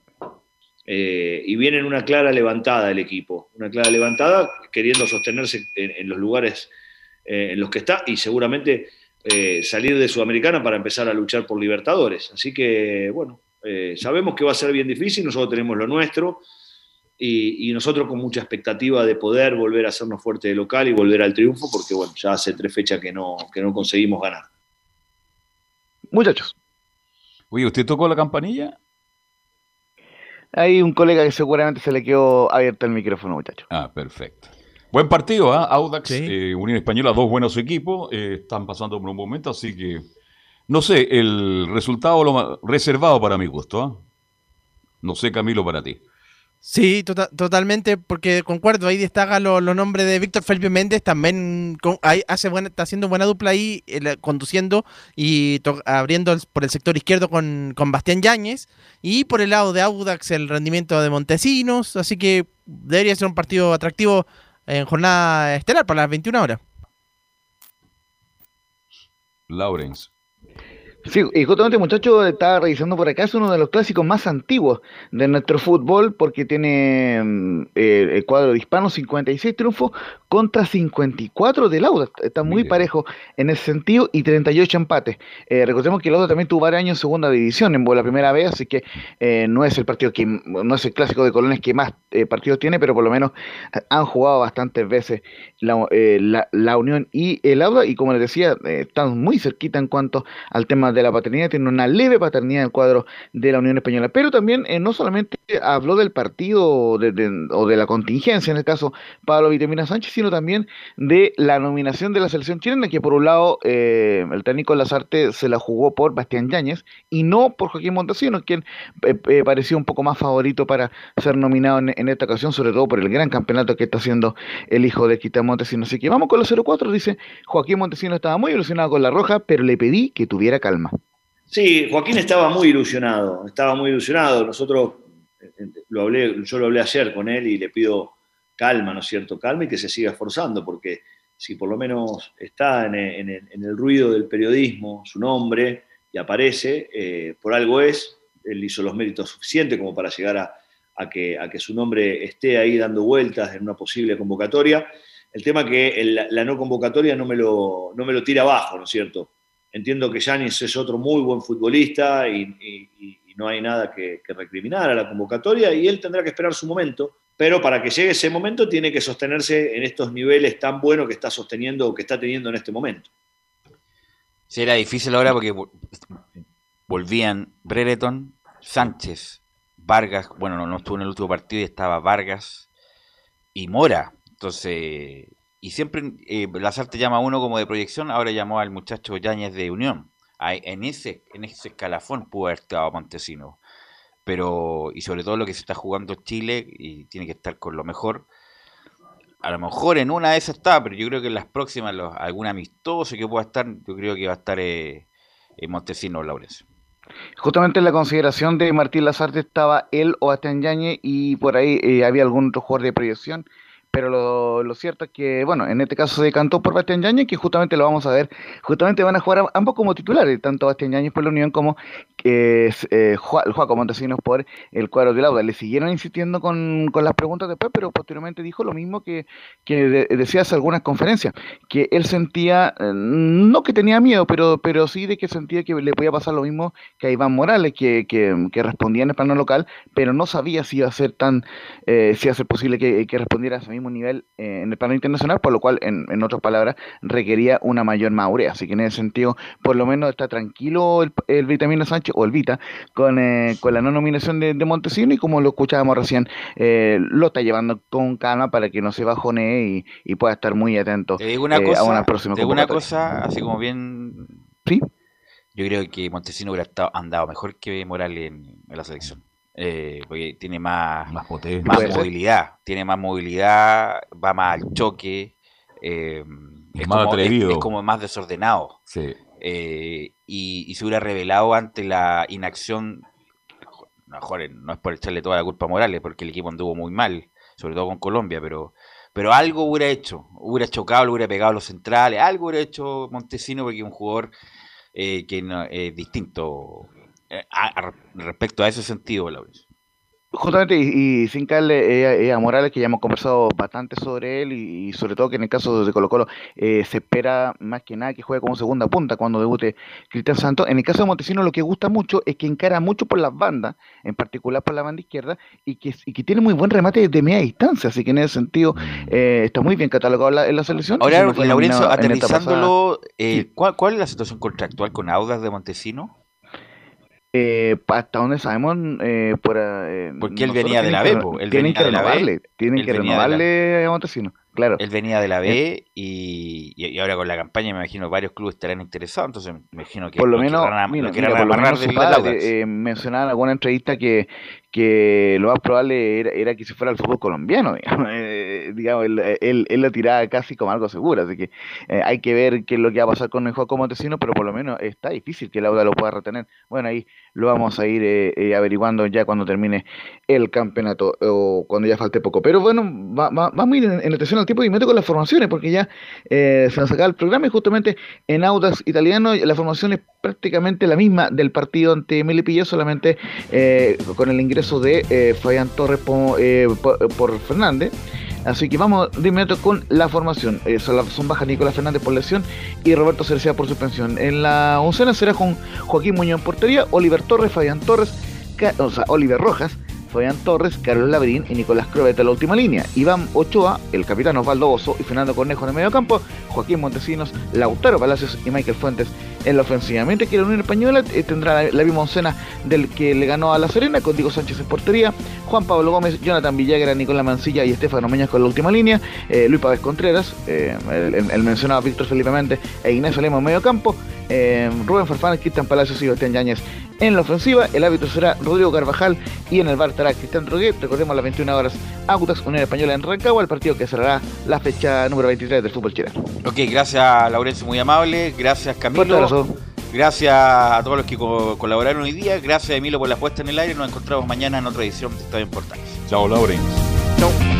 [SPEAKER 20] Eh, y viene en una clara levantada el equipo, una clara levantada queriendo sostenerse en, los lugares eh, en los que está y seguramente eh, salir de Sudamericana para empezar a luchar por Libertadores. Así que, bueno, sabemos que va a ser bien difícil, nosotros tenemos lo nuestro y, nosotros con mucha expectativa de poder volver a hacernos fuerte de local y volver al triunfo, porque, bueno, ya hace tres fechas que no, que no conseguimos ganar.
[SPEAKER 8] Muchachos.
[SPEAKER 2] Oye, ¿usted tocó la campanilla?
[SPEAKER 8] Hay un colega que seguramente se le quedó abierto el micrófono, muchacho.
[SPEAKER 2] Ah, perfecto. Buen partido, ¿ah? Audax, eh, Unión Española, dos buenos equipos, eh, están pasando por un momento, así que, no sé, el resultado lo reservado para mi gusto, ¿ah? No sé, Camilo, para ti.
[SPEAKER 13] Sí, tota-, totalmente, porque concuerdo, ahí destaca los nombres de Víctor Felipe Méndez, también hace buena, está haciendo buena dupla ahí, conduciendo y abriendo por el sector izquierdo con, con Bastián Yáñez, y por el lado de Audax el rendimiento de Montesinos, así que debería ser un partido atractivo en jornada estelar para las 21 horas.
[SPEAKER 2] Lawrence.
[SPEAKER 8] Sí, y justamente muchacho estaba revisando por acá, es uno de los clásicos más antiguos de nuestro fútbol porque tiene mm, eh, el cuadro de hispanos 56 triunfos contra 54 del Lauda. Está muy parejo en ese sentido y 38 empates. Eh, recordemos que el Lauda también tuvo varios años en segunda división en la primera vez, así que eh, no es el partido que no es el clásico de Colones que más eh, partidos tiene, pero por lo menos han jugado bastantes veces la, la, la Unión y el Lauda y como les decía, están muy cerquita en cuanto al tema de la paternidad, tiene una leve paternidad en el cuadro de la Unión Española, pero también eh, no solamente habló del partido o de, la contingencia, en el caso Pablo Vitamina Sánchez, sino también de la nominación de la selección chilena, que por un lado eh, el técnico Lazarte se la jugó por Bastián Yáñez y no por Joaquín Montesinos, quien eh, parecía un poco más favorito para ser nominado en, esta ocasión, sobre todo por el gran campeonato que está haciendo el hijo de Quita Montesinos. Así que vamos con los 0-4, dice Joaquín Montesinos estaba muy ilusionado con la roja, pero le pedí que tuviera calma.
[SPEAKER 20] Sí, Joaquín estaba muy ilusionado, estaba muy ilusionado.Nosotros, lo hablé, yo lo hablé ayer con él y le pido calma, ¿no es cierto? Calma y que se siga esforzando, porque si por lo menos está en, el ruido del periodismo su nombre y aparece, eh, por algo es, él hizo los méritos suficientes como para llegar a, que, a, que, su nombre esté ahí dando vueltas en una posible convocatoria. El tema que la no convocatoria no me, lo, no me lo tira abajo, ¿no es cierto? Entiendo que Yanis es otro muy buen futbolista y, no hay nada que, recriminar a la convocatoria y él tendrá que esperar su momento, pero para que llegue ese momento tiene que sostenerse en estos niveles tan buenos que está sosteniendo o que está teniendo en este momento.
[SPEAKER 6] Sí, era difícil ahora porque volvían Brereton, Sánchez, Vargas, bueno, no, no estuvo en el último partido y estaba Vargas y Mora. Entonces, y siempre eh, Lazarte llama a uno como de proyección, ahora llamó al muchacho Yáñez de Unión. en, ese, en ese escalafón pudo haber estado Montesino. Pero, y sobre todo lo que se está jugando Chile, y tiene que estar con lo mejor. A lo mejor en una de esas está, pero yo creo que en las próximas, algún amistoso que pueda estar, yo creo que va a estar eh, Montesino Laurence.
[SPEAKER 8] Justamente en la consideración de Martín Lazarte estaba él o Astian Yáñez y por ahí eh, había algún otro jugador de proyección pero lo, cierto es que, bueno, en este caso se decantó por Bastián Yáñez, que justamente lo vamos a ver, justamente van a jugar ambos como titulares, tanto Bastián Yáñez por la Unión como eh, eh, Juaco Montesinos por el cuadro de Lauda. Le siguieron insistiendo con, con, las preguntas después, pero posteriormente dijo lo mismo que, que decía hace algunas conferencias, que él sentía, eh, no que tenía miedo, pero, pero sí de que sentía que le podía pasar lo mismo que a Iván Morales, que, que, respondía en el plano local, pero no sabía si iba a ser tan, eh, si iba a ser posible que, que respondiera a ese mismo nivel eh, en el plano internacional, por lo cual, en, en, otras palabras, requería una mayor madurez. Así que en ese sentido, por lo menos está tranquilo el, el Vitamina Sánchez o el Vita con, eh, con la no nominación de, de, Montesino y como lo escuchábamos recién, eh, lo está llevando con calma para que no se bajone y, y pueda estar muy atento
[SPEAKER 6] una cosa, a una próxima te una cosa, así como bien...
[SPEAKER 8] Sí.
[SPEAKER 6] Yo creo que Montesino hubiera estado, andado mejor que Morales en la selección. Eh, porque tiene más,
[SPEAKER 2] más,
[SPEAKER 6] movilidad, tiene más movilidad, va más al choque, eh, es, más como, atrevido. Es, como más desordenado. Eh, y, se hubiera revelado ante la inacción, mejor no es por echarle toda la culpa a Morales, porque el equipo anduvo muy mal, sobre todo con Colombia, pero pero algo hubiera hecho, hubiera chocado, le hubiera pegado a los centrales, algo hubiera hecho Montesino porque es un jugador que no, es distinto eh, respecto a ese sentido, Laurence.
[SPEAKER 8] Justamente, y, sin caerle eh, a Morales, que ya hemos conversado bastante sobre él, y, sobre todo que en el caso de Colo Colo eh, se espera más que nada que juegue como segunda punta cuando debute Cristian Santos. En el caso de Montesino lo que gusta mucho es que encara mucho por las bandas, en particular por la banda izquierda, y que, que tiene muy buen remate de media distancia, así que en ese sentido eh, está muy bien catalogado en la selección.
[SPEAKER 6] Ahora, Laurencio, aterrizándolo, ¿cuál, ¿cuál es la situación contractual con Audas de Montesino?
[SPEAKER 8] Eh, hasta donde sabemos, eh, por,
[SPEAKER 6] eh, porque él venía de la B,
[SPEAKER 8] él tienen que renovarle, tienen que renovarle a Montesino, claro.
[SPEAKER 6] Él venía de la B y, y, ahora con la campaña me imagino varios clubes estarán interesados, entonces me imagino que
[SPEAKER 8] por lo menos, eh, mencionaba en alguna entrevista que, que lo más probable era, que se fuera al fútbol colombiano, digamos. Eh, digamos, él, él, lo tiraba casi como algo seguro, así que eh, hay que ver qué es lo que va a pasar con el juego Montesino, pero por lo menos está difícil que el Auda lo pueda retener. Bueno, ahí lo vamos a ir eh, eh, averiguando ya cuando termine el campeonato o cuando ya falte poco. Pero bueno, va, va, vamos a ir en, atención al tiempo y meto con las formaciones porque ya se nos acaba el programa y justamente en Audas Italiano la formación es prácticamente la misma del partido ante Melipilla, solamente con el ingreso de Fabián Torres por Fernández. Así que vamos de inmediato con la formación. Eh, son, son bajas Nicolás Fernández por lesión y Roberto Cercea por suspensión. En la oncena será con Joaquín Muñoz portería, Oliver Torres, Fabián Torres, o sea, Oliver Rojas, Fabián Torres, Carlos Labrín y Nicolás Croveta en la última línea. Iván Ochoa, el capitán Osvaldo Oso y Fernando Cornejo en el medio campo, Joaquín Montesinos, Lautaro Palacios y Michael Fuentes en la ofensiva. Mientras que la Unión Española eh, tendrá la, misma oncena del que le ganó a La Serena, con Diego Sánchez en portería, Juan Pablo Gómez, Jonathan Villagra, Nicolás Mancilla y Estefano Meñas con la última línea, eh, Luis Pávez Contreras, eh, el, mencionado Víctor Felipe Méndez e Ignacio Lema en medio campo, Rubén Farfán, Cristian Palacios y Sebastián Yáñez en la ofensiva. El árbitro será Rodrigo Carvajal y en el bar estará Cristian Droguet. Recordemos a las 21 horas, Audax Unión Española en Rancagua, el partido que cerrará la fecha número 23 del fútbol chileno.
[SPEAKER 6] Ok, gracias Laurencio, muy amable. Gracias Camilo. Gracias a todos los que colaboraron hoy día. Gracias Emilio por la puesta en el aire. Nos encontramos mañana en otra edición de Estadio Importante.
[SPEAKER 2] Chao, Lauren. Chao.